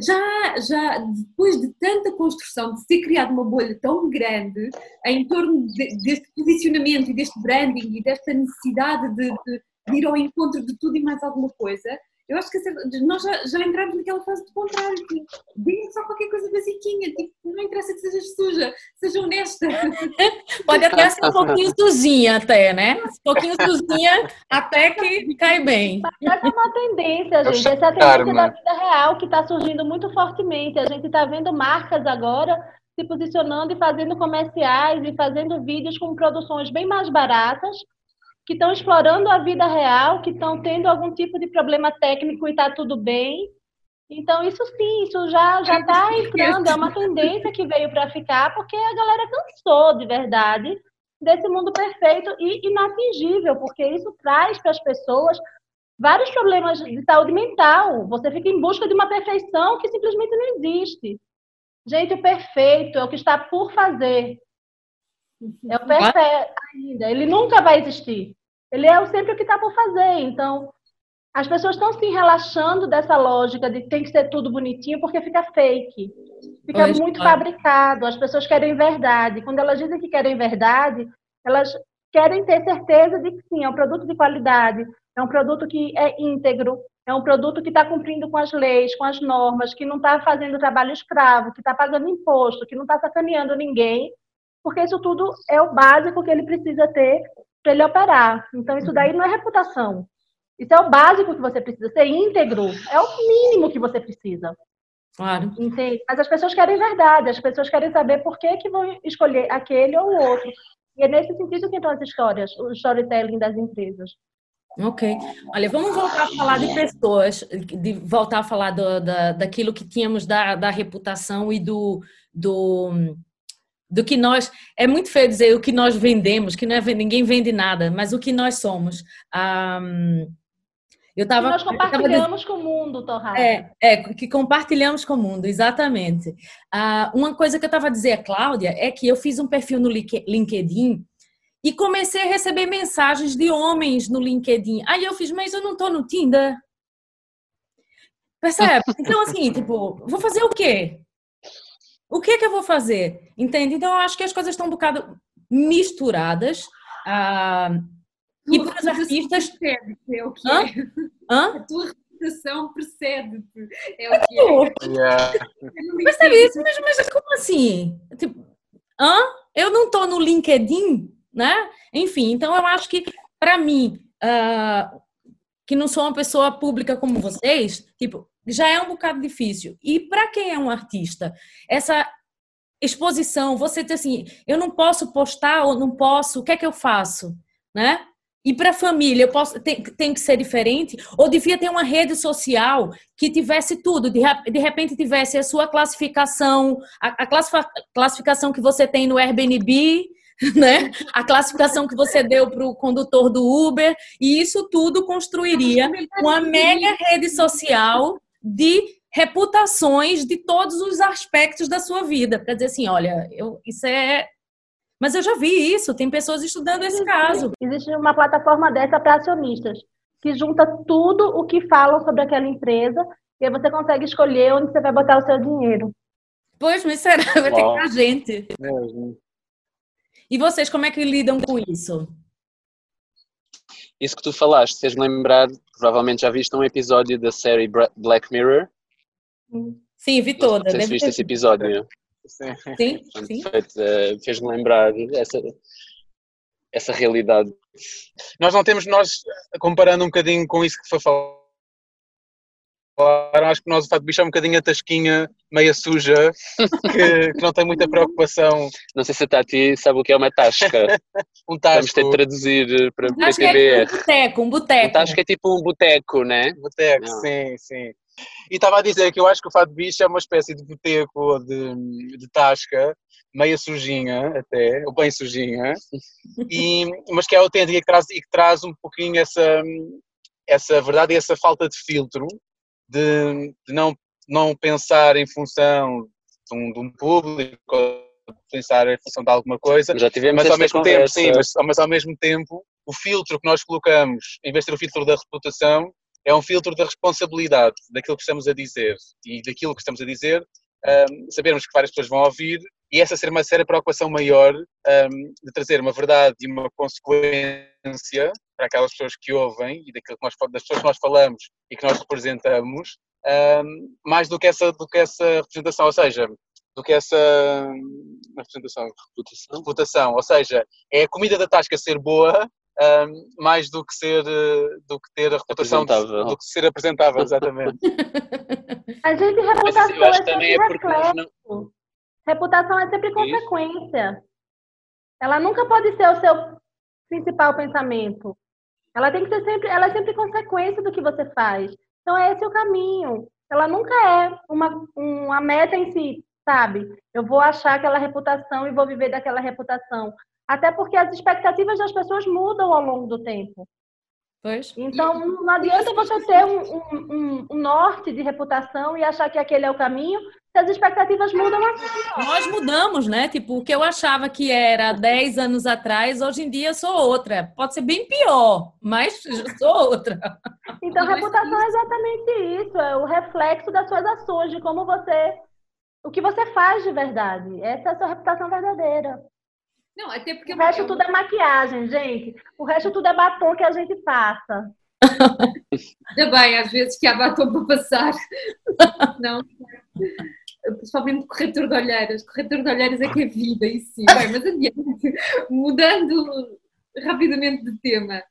já, já depois de tanta construção, de ser criada uma bolha tão grande em torno de, deste posicionamento e deste branding e desta necessidade de, de, de, ir ao encontro de tudo e mais alguma coisa, Eu acho que nós já, já entramos naquela fase do contrário, que diga só qualquer coisa basiquinha, tipo, não interessa que sejas suja, seja honesta. [LAUGHS] Pode até ser um pouquinho suzinha até, né? Um pouquinho suzinha até que cai bem. Essa é uma tendência, gente. Essa é a tendência da vida real que está surgindo muito fortemente. A gente está vendo marcas agora se posicionando e fazendo comerciais e fazendo vídeos com produções bem mais baratas, que estão explorando a vida real, que estão tendo algum tipo de problema técnico e está tudo bem. Então, isso sim, isso já já [LAUGHS] está entrando, é uma [LAUGHS] tendência que veio para ficar, porque a galera cansou de verdade desse mundo perfeito e inatingível, porque isso traz para as pessoas vários problemas de saúde mental. Você fica em busca de uma perfeição que simplesmente não existe. Gente, o perfeito é o que está por fazer. É o perfeito ainda. Ele nunca vai existir. Ele é sempre o que está por fazer. Então, as pessoas estão se relaxando dessa lógica de tem que ser tudo bonitinho porque fica fake. Fica muito fabricado. As pessoas querem verdade. Quando elas dizem que querem verdade, elas querem ter certeza de que sim, é um produto de qualidade, é um produto que é íntegro, é um produto que está cumprindo com as leis, com as normas, que não está fazendo trabalho escravo, que está pagando imposto, que não está sacaneando ninguém, porque isso tudo é o básico que ele precisa ter para ele operar. Então, isso daí não é reputação. Isso é o básico que você precisa, ser íntegro. É o mínimo que você precisa. Claro. Entende? Mas as pessoas querem verdade, as pessoas querem saber por que, que vão escolher aquele ou o outro. E é nesse sentido que estão as histórias, o storytelling das empresas. Ok. Olha, vamos voltar a falar de pessoas, de voltar a falar do, da, daquilo que tínhamos da, da reputação e do, do, do que nós. É muito feio dizer o que nós vendemos, que não é, ninguém vende nada, mas o que nós somos. Um, eu tava, que nós compartilhamos tava, com o mundo, Torrado. É, é, que compartilhamos com o mundo, exatamente. Uh, uma coisa que eu estava a dizer, Cláudia, é que eu fiz um perfil no LinkedIn e comecei a receber mensagens de homens no LinkedIn. Aí eu fiz, mas eu não tô no Tinder. Percebe? Então, assim, [LAUGHS] tipo, vou fazer o quê? O que que eu vou fazer? Entende? Então, eu acho que as coisas estão um bocado misturadas. Ah, e para os artistas. Percebe é o que Hã? é. Hã? A tua reputação percebe-te. É o que é. Yeah. Percebe isso? Mas, mas como assim? Tipo, hã? Eu não estou no LinkedIn? né? Enfim, então eu acho que para mim, uh, que não sou uma pessoa pública como vocês, tipo, já é um bocado difícil. E para quem é um artista, essa exposição, você diz assim, eu não posso postar ou não posso, o que é que eu faço, né? E para a família, eu posso tem, tem que ser diferente? Ou devia ter uma rede social que tivesse tudo, de, de repente tivesse a sua classificação, a, a classificação que você tem no Airbnb, [LAUGHS] né? A classificação que você deu para o condutor do Uber, e isso tudo construiria uma mega rede social de reputações de todos os aspectos da sua vida. Para dizer assim, olha, eu, isso é. Mas eu já vi isso, tem pessoas estudando esse caso. Existe uma plataforma dessa para acionistas, que junta tudo o que falam sobre aquela empresa, e aí você consegue escolher onde você vai botar o seu dinheiro. Pois, mas será? Vai ter que ter gente. É, e vocês, como é que lidam com isso? Isso que tu falaste, fez-me lembrar, provavelmente já viste um episódio da série Black Mirror. Sim, vi toda. Não sei se viste esse episódio. Sim, sim. sim. Eh, fez-me lembrar essa, essa realidade. Nós não temos, nós, comparando um bocadinho com isso que foi falado, Claro, acho que nós o Fato Bicho é um bocadinho a tasquinha meia suja, que, que, não tem muita preocupação. Não sei se a Tati sabe o que é uma tasca. [LAUGHS] um tasco. Vamos ter de traduzir para o PTBR. É um boteco, um boteco. Um tasco é tipo um boteco, né? Boteco, sim, sim. E estava a dizer que eu acho que o Fato Bicho é uma espécie de boteco ou de, de tasca, meia sujinha até, ou bem sujinha, e, mas que é autêntica e que traz, e que traz um pouquinho essa, essa verdade e essa falta de filtro de, de não, não pensar em função de um, de um público, pensar em função de alguma coisa, Já tivemos mas ao mesmo conversa. tempo, sim, mas, mas ao mesmo tempo o filtro que nós colocamos, em vez de ter o filtro da reputação, é um filtro da responsabilidade daquilo que estamos a dizer e daquilo que estamos a dizer, um, sabermos que várias pessoas vão ouvir e essa ser uma séria preocupação maior um, de trazer uma verdade e uma consequência para aquelas pessoas que ouvem e daquilo que nós, das pessoas que nós falamos e que nós representamos, um, mais do que, essa, do que essa representação, ou seja, do que essa representação, reputação. reputação, ou seja, é a comida da tasca ser boa um, mais do que ser do que ter a reputação de, do que ser apresentável, exatamente. [LAUGHS] a gente reputação é sempre é reflexo. Não... Reputação é sempre consequência. Ela nunca pode ser o seu principal pensamento. Ela tem que ser sempre, ela é sempre consequência do que você faz. Então é esse o caminho. Ela nunca é uma, uma meta em si, sabe? Eu vou achar aquela reputação e vou viver daquela reputação. Até porque as expectativas das pessoas mudam ao longo do tempo. Pois. Então, não adianta você ter um, um, um, norte de reputação e achar que aquele é o caminho, as expectativas mudam assim. Nós mudamos, né? Tipo, o que eu achava que era 10 anos atrás, hoje em dia eu sou outra. Pode ser bem pior, mas eu sou outra. Então, reputação é exatamente isso, é o reflexo das suas ações, de como você. O que você faz de verdade. Essa é a sua reputação verdadeira. Não, até porque. O resto tudo é maquiagem, gente. O resto tudo é batom que a gente passa. [LAUGHS] Ainda bem, às vezes que há batom para passar. [LAUGHS] Não. Principalmente corretor de olheiras. Corretor de olheiras é que é vida em si. Bem, mas adiante. [LAUGHS] Mudando rapidamente de tema.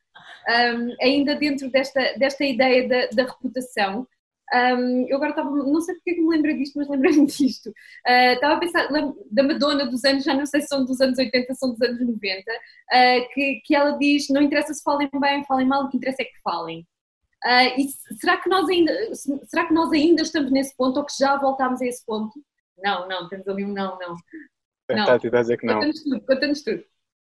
Um, ainda dentro desta, desta ideia da, da reputação, um, eu agora estava, não sei porque é que me lembro disto, mas lembrei-me [LAUGHS] disto. Uh, estava a pensar da Madonna dos anos, já não sei se são dos anos 80, são dos anos 90, uh, ah, que, que ela diz: não interessa se falem bem, falem mal, o que interessa é que falem. Uh, e será que, nós ainda, será que nós ainda estamos nesse ponto ou que já voltámos a esse ponto? Não, não, temos ali um não, não. não. Tati, a dizer que não. Conta-nos tudo, conta-nos tudo.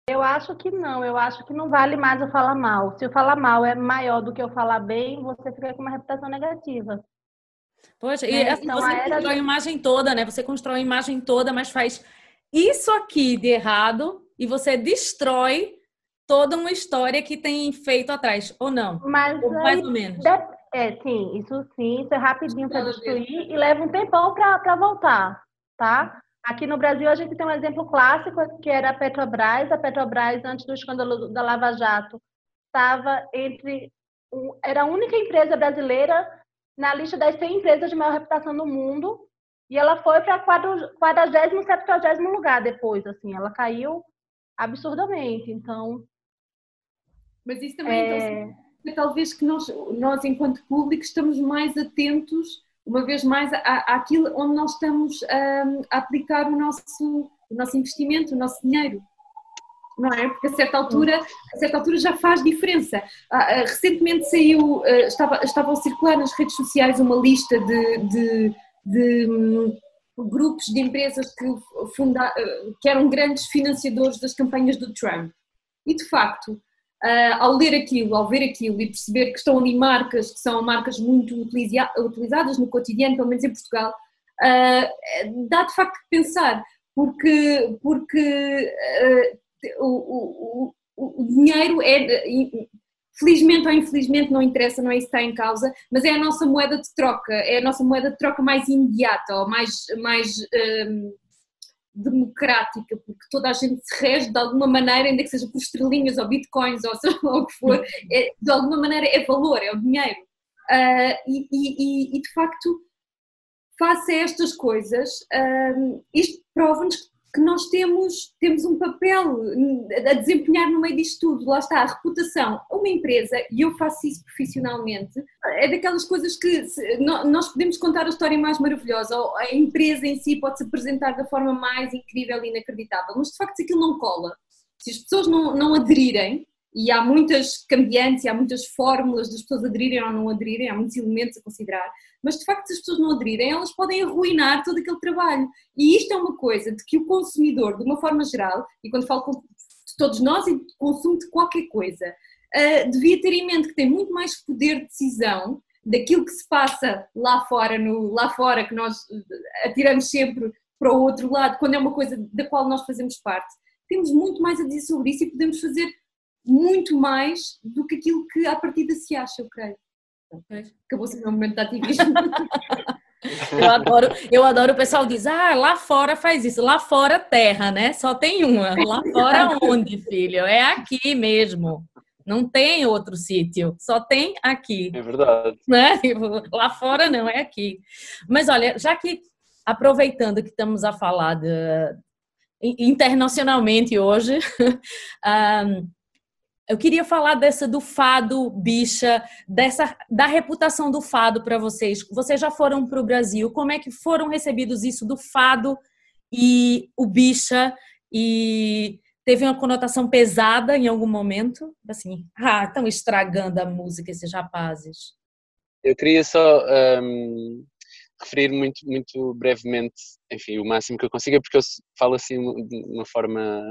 Eu acho que não, eu acho que não vale mais eu falar mal. Se eu falar mal é maior do que eu falar bem, você fica com uma reputação negativa. Poxa, e assim, então, você constrói a imagem toda, né? Você constrói a imagem toda, mas faz isso aqui de errado e você destrói toda uma história que tem feito atrás, ou não? Mas ou mais ou menos. É, sim, isso sim, isso é rapidinho para destruir e leva um tempão para voltar, tá? Aqui no Brasil, a gente tem um exemplo clássico, que era a Petrobras. A Petrobras, antes do escândalo da Lava Jato, estava entre. Era a única empresa brasileira na lista das 100 empresas de maior reputação do mundo. E ela foi para 40, 70 lugar depois. Assim, ela caiu absurdamente. Então. Mas isso também, é... então, talvez que nós, nós, enquanto público, estamos mais atentos uma vez mais, àquilo onde nós estamos um, a aplicar o nosso, o nosso investimento, o nosso dinheiro. Não é? Porque a certa altura, a certa altura já faz diferença. Ah, ah, recentemente saiu, uh, estava, estavam a circular nas redes sociais uma lista de, de, de um, grupos de empresas que, funda, que eram grandes financiadores das campanhas do Trump. E de facto, Uh, ao ler aquilo, ao ver aquilo e perceber que estão ali marcas que são marcas muito utilizadas no cotidiano, pelo menos em Portugal, uh, dá de facto que pensar, porque, porque uh, o, o, o, dinheiro é, felizmente ou infelizmente, não interessa, não é isso que está em causa, mas é a nossa moeda de troca, é a nossa moeda de troca mais imediata ou mais. mais democrática, porque toda a gente se rege de alguma maneira, ainda que seja por estrelinhas ou bitcoins ou [LAUGHS] seja lá o que for, é, de alguma maneira é valor, é o dinheiro. Uh, e, e, e, de facto, face a estas coisas, uh, isto prova-nos que nós temos, temos um papel a desempenhar no meio disto tudo. Lá está, a reputação. Uma empresa, e eu faço isso profissionalmente, é daquelas coisas que nós podemos contar a história mais maravilhosa, ou a empresa em si pode se apresentar da forma mais incrível e inacreditável, mas de facto, se aquilo não cola, se as pessoas não, não aderirem, e há muitas cambiantes há muitas fórmulas das pessoas aderirem ou não aderirem, há muitos elementos a considerar, mas de facto se as pessoas não aderirem, elas podem arruinar todo aquele trabalho. E isto é uma coisa de que o consumidor, de uma forma geral, e quando falo de todos nós e de consumo de qualquer coisa, uh, devia ter em mente que tem muito mais poder de decisão daquilo que se passa lá fora, no, lá fora, que nós atiramos sempre para o outro lado, quando é uma coisa da qual nós fazemos parte. Temos muito mais a dizer sobre isso e podemos fazer muito mais do que aquilo que à partida se acha, eu creio. Acabou-se o meu momento de ativismo. [LAUGHS] Eu adoro, eu adoro o pessoal diz, ah, lá fora faz isso, lá fora terra, né? Só tem uma. Lá fora [LAUGHS] onde, filho? É aqui mesmo. Não tem outro sítio, só tem aqui. É verdade. Né? Lá fora não, é aqui. Mas olha, já que aproveitando que estamos a falar de, internacionalmente hoje, [LAUGHS] um, eu queria falar dessa do fado, bicha, dessa da reputação do fado para vocês. Vocês já foram para o Brasil? Como é que foram recebidos isso do fado e o bicha e teve uma conotação pesada em algum momento? Assim, ah, estão estragando a música esses rapazes. Eu queria só um, referir muito, muito brevemente, enfim, o máximo que eu consiga, porque eu falo assim de uma forma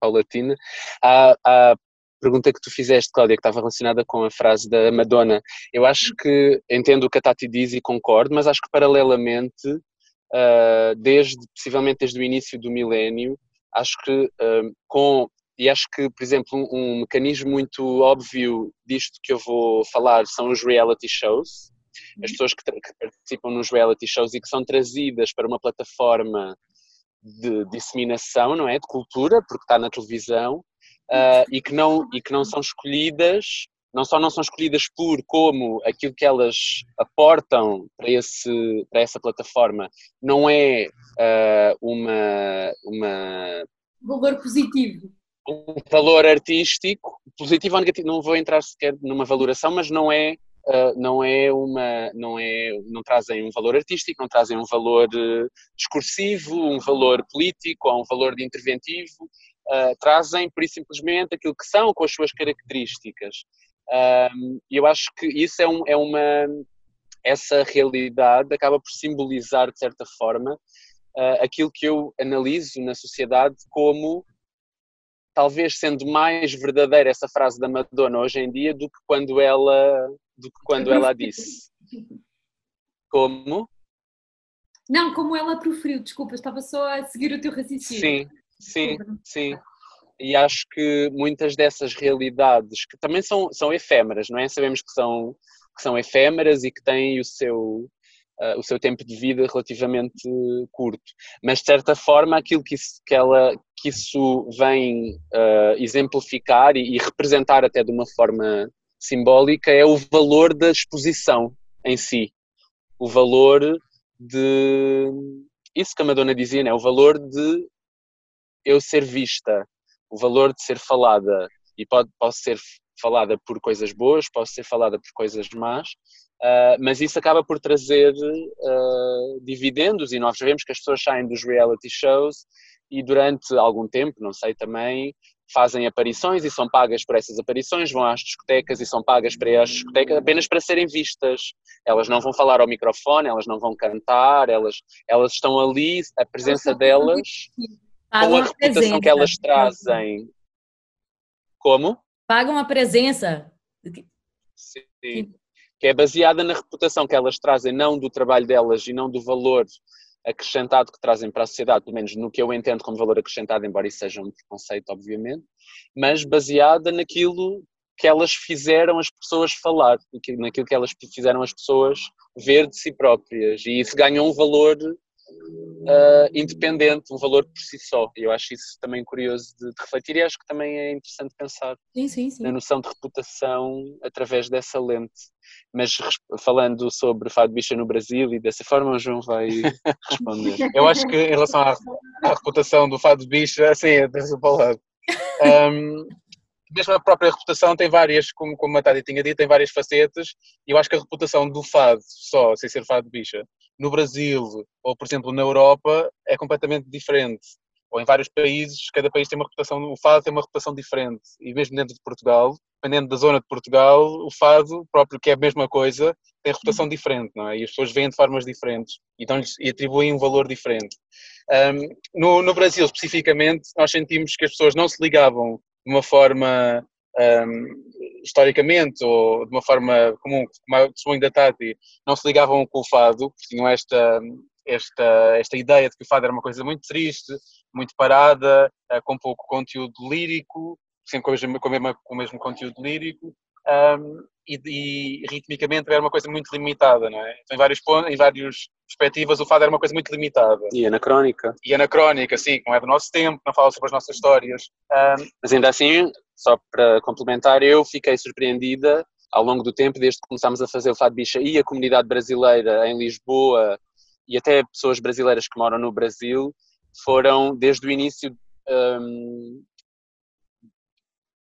paulatina. Há, há pergunta que tu fizeste, Cláudia, que estava relacionada com a frase da Madonna. Eu acho que entendo o que a Tati diz e concordo, mas acho que paralelamente, uh, desde possivelmente desde o início do milénio, acho que uh, com e acho que, por exemplo, um, um, mecanismo muito óbvio disto que eu vou falar são os reality shows. As uhum. pessoas que, que participam nos reality shows e que são trazidas para uma plataforma de disseminação, não é? De cultura, porque está na televisão, uh, e, que não, e que não são escolhidas, não só não são escolhidas por como aquilo que elas aportam para, esse, para essa plataforma não é uh, uma, uma. Valor positivo. Um valor artístico, positivo ou negativo, não vou entrar sequer numa valoração, mas não é Uh, não é uma não é não trazem um valor artístico não trazem um valor uh, discursivo um valor político ou um valor de interventivo uh, trazem, por simplesmente, aquilo que são com as suas características. E eu acho que isso é, um, é uma. Essa realidade acaba por simbolizar, de certa forma, uh, aquilo que eu analiso na sociedade como talvez sendo mais verdadeira essa frase da Madonna hoje em dia do que quando ela do que quando ela a disse. [LAUGHS] Como? Não, como ela proferiu, desculpa, estava só a seguir o teu raciocínio. Sim, Sim, sim. E acho que muitas dessas realidades, que também são, são efêmeras, não é? Sabemos que são, que são efêmeras e que têm o seu, uh, o seu tempo de vida relativamente curto. Mas, de certa forma, aquilo que isso, que ela, que isso vem uh, exemplificar e, e representar até de uma forma simbólica é o valor da exposição em si. O valor de. Isso que a Madonna dizia, né? o valor de eu ser vista, o valor de ser falada, e pode, posso ser falada por coisas boas, posso ser falada por coisas más, uh, mas isso acaba por trazer uh, dividendos, e nós vemos que as pessoas saem dos reality shows e durante algum tempo, não sei também, fazem aparições e são pagas por essas aparições, vão às discotecas e são pagas para as discotecas apenas para serem vistas. Elas não vão falar ao microfone, elas não vão cantar, elas, elas estão ali, a presença delas com a reputação presença. que elas trazem. Como? Pagam a presença. Sim. Que é baseada na reputação que elas trazem, não do trabalho delas e não do valor acrescentado que trazem para a sociedade, pelo menos no que eu entendo como valor acrescentado, embora isso seja um preconceito, obviamente, mas baseada naquilo que elas fizeram as pessoas falar, naquilo que elas fizeram as pessoas ver de si próprias. E isso ganha um valor uh, independente, um valor por si só. E eu acho isso também curioso de, de, refletir e acho que também é interessante pensar sim, sim, sim. na noção de reputação através dessa lente. Mas falando sobre Fado Bicha no Brasil e dessa forma, o João vai [LAUGHS] responder. eu acho que em relação à, à reputação do Fado Bicha, assim, é desse para o lado. Um, mesmo a própria reputação tem várias, como, como a Tati tinha dito, tem várias facetas, e eu acho que a reputação do fado, só, sem ser fado bicha, no Brasil ou, por exemplo, na Europa, é completamente diferente. Ou em vários países, cada país tem uma reputação, o fado tem uma reputação diferente. E mesmo dentro de Portugal, dependendo da zona de Portugal, o fado, próprio que é a mesma coisa, tem reputação diferente, não é? E as pessoas veem de formas diferentes e, e atribuem um valor diferente. Um, no, no Brasil, especificamente, nós sentimos que as pessoas não se ligavam de uma forma um, historicamente ou de uma forma comum, como a testemunho da Tati, não se ligavam com o fado, porque tinham esta, esta, esta ideia de que o fado era uma coisa muito triste, muito parada, uh, com pouco conteúdo lírico, sempre com o mesmo, com o mesmo, com o mesmo conteúdo lírico, um, e, e, ritmicamente era uma coisa muito limitada, não é? Então, em vários pontos, em várias perspectivas, o fado era uma coisa muito limitada. E anacrónica. E anacrónica, sim, não é do nosso tempo, não fala sobre as nossas histórias. Um, Mas ainda assim só para complementar, eu fiquei surpreendida ao longo do tempo, desde que começámos a fazer o Fado Bicha e a comunidade brasileira em Lisboa e até pessoas brasileiras que moram no Brasil, foram desde o início um,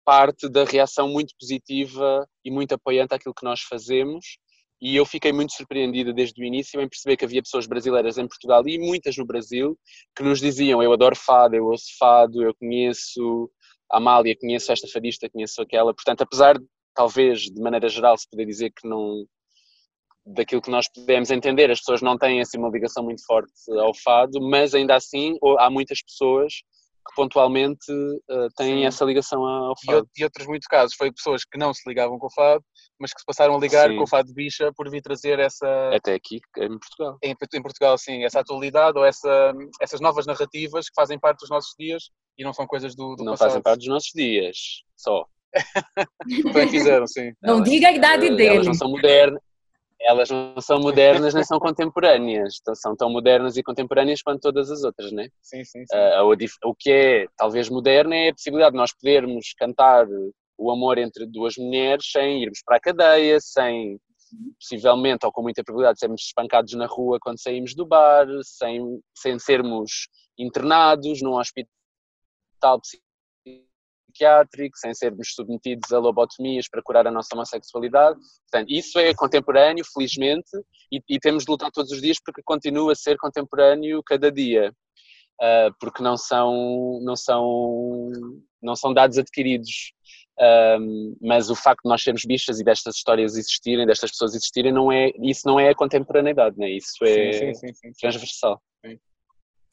parte da reação muito positiva e muito apoiante àquilo que nós fazemos. E eu fiquei muito surpreendida desde o início em perceber que havia pessoas brasileiras em Portugal e muitas no Brasil que nos diziam: Eu adoro fado, eu ouço fado, eu conheço a Amália, conheço esta fadista, conheço aquela. Portanto, apesar talvez, de maneira geral, se poder dizer que não. daquilo que nós podemos entender, as pessoas não têm assim uma ligação muito forte ao fado, mas ainda assim há muitas pessoas que pontualmente uh, têm Sim. essa ligação ao fado. E, e outros muitos casos foi pessoas que não se ligavam com o fado, mas que se passaram a ligar sim. com o fado de bicha por vir trazer essa... Até aqui, em Portugal. Em, em, Portugal, sim, essa atualidade ou essa, essas novas narrativas que fazem parte dos nossos dias e não são coisas do, do não passado. fazem parte dos nossos dias, só. [LAUGHS] Também fizeram, sim. Não elas, diga a idade uh, dele. Elas não são modernas, elas não são modernas nem são contemporâneas, então, são tão modernas e contemporâneas quanto todas as outras, né? Sim, sim, sim. Uh, o que é talvez moderno é a possibilidade de nós podermos cantar o amor entre duas mulheres sem irmos para a cadeia, sem possivelmente ou com muita probabilidade sermos espancados na rua quando saímos do bar, sem, sem sermos internados num hospital psiquiátrico, sem sermos submetidos a lobotomias para curar a nossa homossexualidade. Portanto, isso é contemporâneo, felizmente, e, e temos de lutar todos os dias porque continua a ser contemporâneo cada dia. Uh, porque não são, não, são, não são dados adquiridos. Um, mas o facto de nós sermos bichas e destas histórias existirem, destas pessoas existirem, não é, isso não é a contemporaneidade, né? isso é sim, sim, sim, transversal.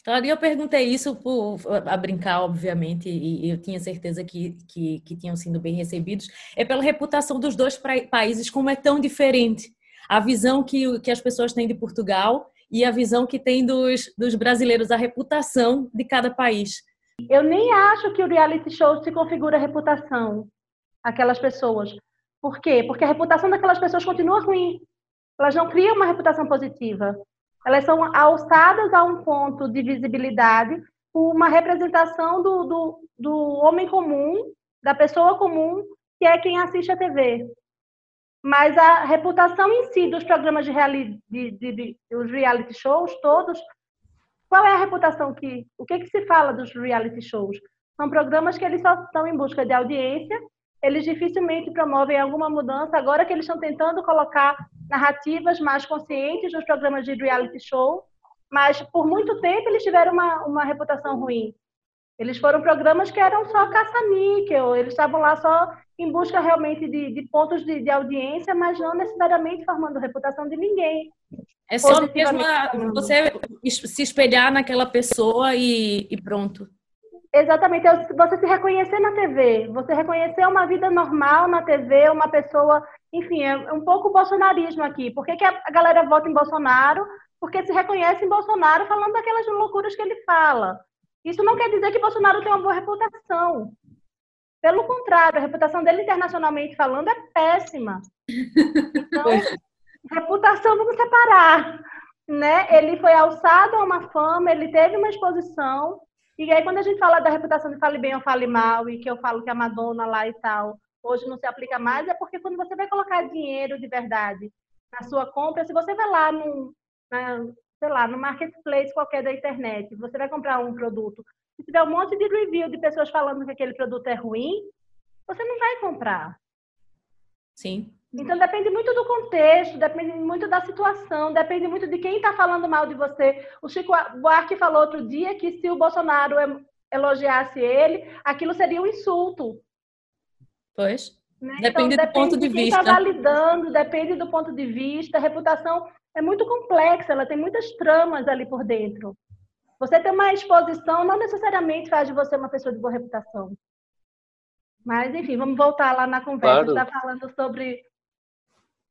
Claro, e eu perguntei isso por, a brincar, obviamente, e eu tinha certeza que, que, que tinham sido bem recebidos. É pela reputação dos dois países, como é tão diferente. A visão que, que as pessoas têm de Portugal e a visão que tem dos, dos brasileiros, a reputação de cada país. Eu nem acho que o reality show se configura reputação aquelas pessoas. Por quê? Porque a reputação daquelas pessoas continua ruim. Elas não criam uma reputação positiva. Elas são alçadas a um ponto de visibilidade por uma representação do, do, do homem comum, da pessoa comum, que é quem assiste a TV. Mas a reputação em si dos programas de reality, de, de, de, os reality shows todos, qual é a reputação que, o que, que se fala dos reality shows? São programas que eles só estão em busca de audiência, eles dificilmente promovem alguma mudança. Agora que eles estão tentando colocar narrativas mais conscientes nos programas de reality show, mas por muito tempo eles tiveram uma, uma reputação ruim. Eles foram programas que eram só caça-níquel, eles estavam lá só em busca realmente de, de pontos de, de, audiência, mas não necessariamente formando reputação de ninguém. É só mesmo você se espelhar naquela pessoa e, e pronto. Exatamente, é você se reconhecer na TV, você reconhecer uma vida normal na TV, uma pessoa, enfim, é um pouco o bolsonarismo aqui. Por que, que a galera vota em Bolsonaro? Porque se reconhece em Bolsonaro falando daquelas loucuras que ele fala. Isso não quer dizer que Bolsonaro tem uma boa reputação. Pelo contrário, a reputação dele internacionalmente falando é péssima. Então, reputação vamos separar. Né? Ele foi alçado a uma fama, ele teve uma exposição, e aí, quando a gente fala da reputação de fale bem ou fale mal, e que eu falo que a Madonna lá e tal, hoje não se aplica mais, é porque quando você vai colocar dinheiro de verdade na sua compra, se você vai lá no, na, sei lá, no marketplace qualquer da internet, você vai comprar um produto, se tiver um monte de review de pessoas falando que aquele produto é ruim, você não vai comprar. Sim. Então depende muito do contexto, depende muito da situação, depende muito de quem está falando mal de você. O Chico Buarque falou outro dia que se o Bolsonaro elogiasse ele, aquilo seria um insulto. Pois. Né? Depende, então, depende do ponto de, de quem está validando, depende do ponto de vista. A reputação é muito complexa, ela tem muitas tramas ali por dentro. Você ter uma exposição não necessariamente faz de você uma pessoa de boa reputação. Mas, enfim, vamos voltar lá na conversa. Claro. está falando sobre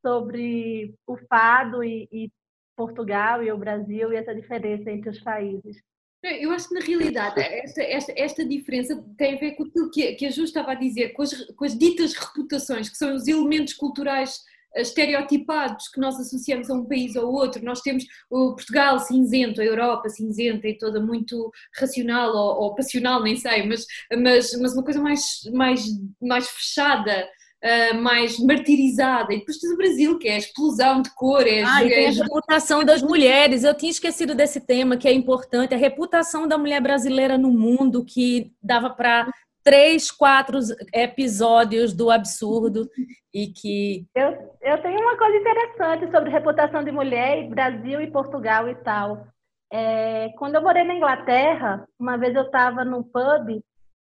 sobre o fado e, e Portugal e o Brasil e essa diferença entre os países. Eu acho que na realidade esta, esta, esta, diferença tem a ver com aquilo que, que a Ju estava a dizer, com as, com as, ditas reputações, que são os elementos culturais estereotipados que nós associamos a um país ou outro. Nós temos o Portugal cinzento, a Europa cinzenta e toda muito racional ou, ou passional, nem sei, mas, mas, mas uma coisa mais, mais, mais fechada. Uh, mais martirizada, e depois tens o Brasil, que é a explosão de cor. É ah, e tem a reputação das mulheres. Eu tinha esquecido desse tema que é importante, a reputação da mulher brasileira no mundo, que dava para três, quatro episódios do absurdo e que. Eu, eu tenho uma coisa interessante sobre reputação de mulher, Brasil e Portugal e tal. É, quando eu morei na Inglaterra, uma vez eu estava num pub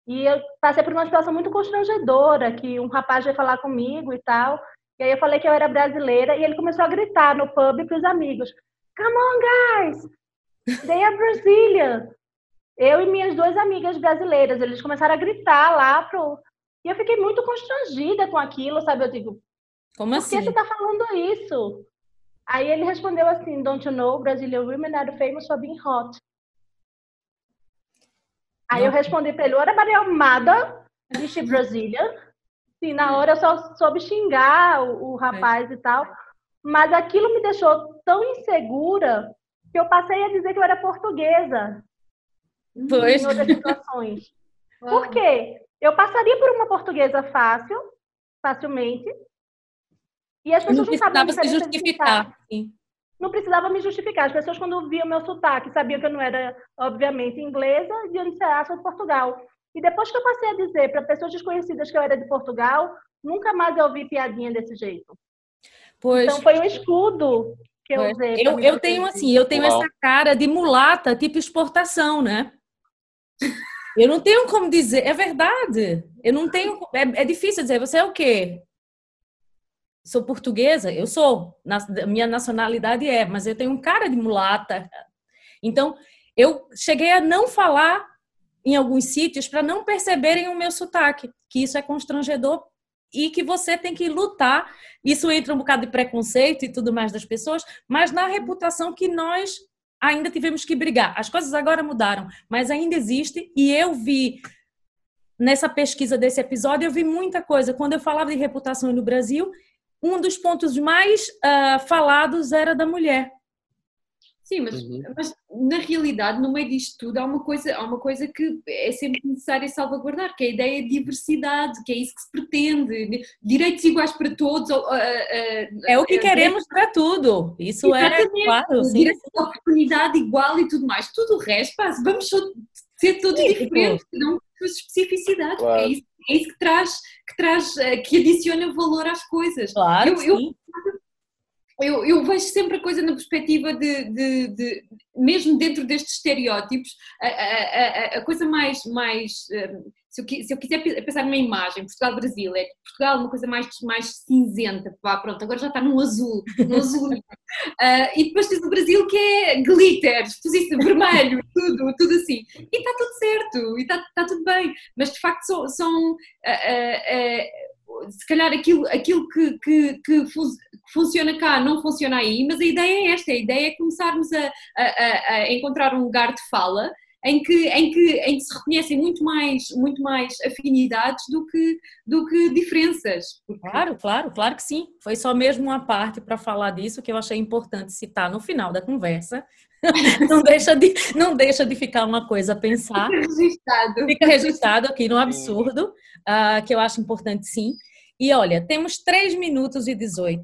e eu passei por uma situação muito constrangedora, que um rapaz veio falar comigo e tal. E aí eu falei que eu era brasileira e ele começou a gritar no pub para os amigos: Come on, guys! They are Brazilian! Eu e minhas duas amigas brasileiras, eles começaram a gritar lá pro. E eu fiquei muito constrangida com aquilo, sabe? Eu digo, como por assim? que você tá falando isso? Aí ele respondeu assim, don't you know, Brazilian women are famous for being hot. Aí Não. eu respondi para ele, ora Maria Amada, disse Brazilian. Sim, na hora eu só soube xingar o, o rapaz é. e tal. Mas aquilo me deixou tão insegura que eu passei a dizer que eu era portuguesa. Pois. em outras situações. [LAUGHS] Por quê? Eu passaria por uma portuguesa fácil, facilmente, e as pessoas não, não se justificar. Sim. Não precisava me justificar. As pessoas, quando viam meu sotaque, sabiam que eu não era, obviamente, inglesa, de onde se sou de Portugal. E depois que eu passei a dizer para pessoas desconhecidas que eu era de Portugal, nunca mais eu ouvi piadinha desse jeito. Pois. Então foi um escudo que eu usei. Eu, eu tenho assim, eu tenho Uau. essa cara de mulata, tipo exportação, né? Eu não tenho como dizer, é verdade. Eu não tenho, é, é difícil dizer, você é o quê? Sou portuguesa? Eu sou. Na, minha nacionalidade é, mas eu tenho um cara de mulata. Então, eu cheguei a não falar em alguns sítios para não perceberem o meu sotaque, que isso é constrangedor e que você tem que lutar. Isso entra um bocado de preconceito e tudo mais das pessoas, mas na reputação que nós ainda tivemos que brigar. As coisas agora mudaram, mas ainda existe e eu vi nessa pesquisa desse episódio eu vi muita coisa. Quando eu falava de reputação no Brasil, um dos pontos mais uh, falados era da mulher. Sim, mas, uhum. mas, na realidade, no meio disto tudo, há uma, coisa, há uma coisa que é sempre necessária salvaguardar, que é a ideia de diversidade, que é isso que se pretende, direitos iguais para todos. Uh, uh, é o que queremos para tudo, isso é Exatamente. é claro. Direito de oportunidade igual e tudo mais. Tudo o resto, pá, vamos ser todos sim, diferentes, cada um com suas especificidades, claro. é, isso, é isso que traz, que, traz, eh, que adiciona valor às coisas. Claro, eu, eu, eu, eu, vejo sempre a coisa na perspectiva de, de, de mesmo dentro destes estereótipos, a, a, a, a coisa mais, mais hum, se, eu, se eu, quiser pensar numa imagem, Portugal-Brasil, é Portugal uma coisa mais, mais cinzenta, pá, pronto, agora já está no azul, no azul. uh, [LAUGHS] e depois tens o Brasil que é glitter, exposição vermelho, [LAUGHS] tudo, tudo assim. E está tudo certo, e está, está tudo bem, mas de facto são, são uh, uh, se calhar aquilo, aquilo que, que, que, funciona cá não funciona aí, mas a ideia é esta, a ideia é começarmos a, a, a encontrar um lugar de fala em que, em que, em que se reconhecem muito mais, muito mais afinidades do que, do que diferenças. Porque... Claro, claro, claro que sim. Foi só mesmo uma parte para falar disso que eu achei importante citar no final da conversa. [LAUGHS] não, deixa de, não deixa de ficar uma coisa a pensar. Fica registrado. Fica registrado aqui no absurdo, uh, que eu acho importante sim. E olha, temos 3 minutos e 18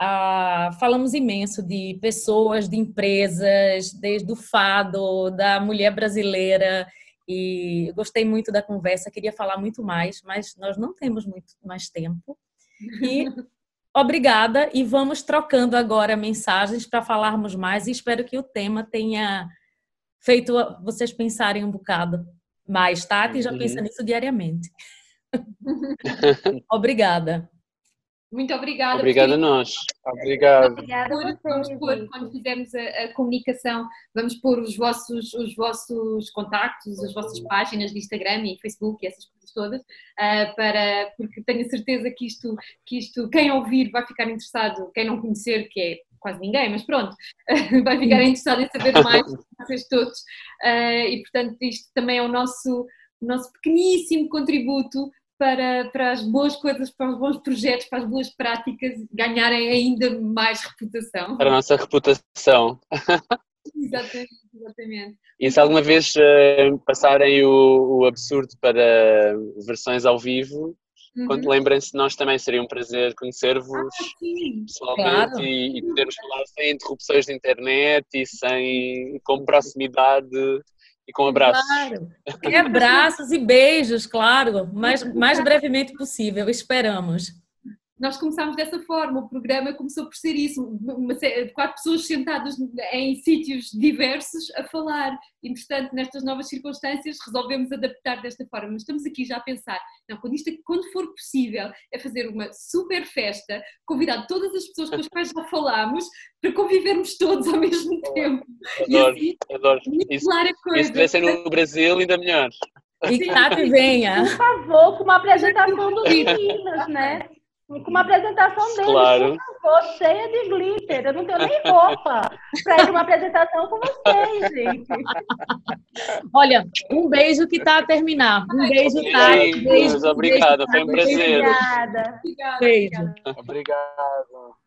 ah, falamos imenso de pessoas, de empresas, desde o fado, da mulher brasileira, e gostei muito da conversa, queria falar muito mais, mas nós não temos muito mais tempo. E [LAUGHS] obrigada, e vamos trocando agora mensagens para falarmos mais, e espero que o tema tenha feito vocês pensarem um bocado mais. Tati já pensa nisso diariamente. [LAUGHS] obrigada. Muito obrigada. Obrigada a nós. Obrigado. Obrigada vamos pôr, quando fizermos a, a, comunicação, vamos pôr os vossos, os vossos contactos, as vossas páginas de Instagram e Facebook e essas coisas todas, uh, para, porque tenho a certeza que isto, que isto, quem ouvir vai ficar interessado, quem não conhecer, que é quase ninguém, mas pronto, [LAUGHS] vai ficar interessado em saber mais [LAUGHS] vocês todos. Uh, e portanto, isto também é o nosso, o nosso pequeníssimo contributo para, para as boas coisas, para os bons projetos, para as boas práticas ganharem ainda mais reputação. Para a nossa reputação. Exatamente, exatamente. E se alguma vez uh, passarem o, o, absurdo para versões ao vivo, uhum. lembrem-se, nós também seria um prazer conhecer-vos ah, pessoalmente claro. e, e podermos falar sem interrupções de internet e sem com proximidade e com abraços. Claro. [LAUGHS] E abraços e beijos, claro, mais, mais [LAUGHS] brevemente possível, esperamos. Nós começámos dessa forma, o programa começou por ser isso, uma, quatro pessoas sentadas em sítios diversos a falar. Entretanto, nestas novas circunstâncias, resolvemos adaptar desta forma. Mas estamos aqui já a pensar, não, quando, isto, quando for possível, é fazer uma super festa, convidar todas as pessoas com as quais já falámos, para convivermos todos ao mesmo tempo. Adoro, assim, adoro. Isso, isso deve ser no Brasil ainda melhor. E que venha. Por favor, com uma apresentação dos meninos, né? Com uma apresentação deles, claro. por favor, cheia de glitter. Eu não tenho nem roupa para ir uma apresentação com vocês, gente. Olha, um beijo que está a terminar. Um beijo, tá? Sim, beijo, obrigada, foi um prazer. Obrigada. Beijo. Obrigado.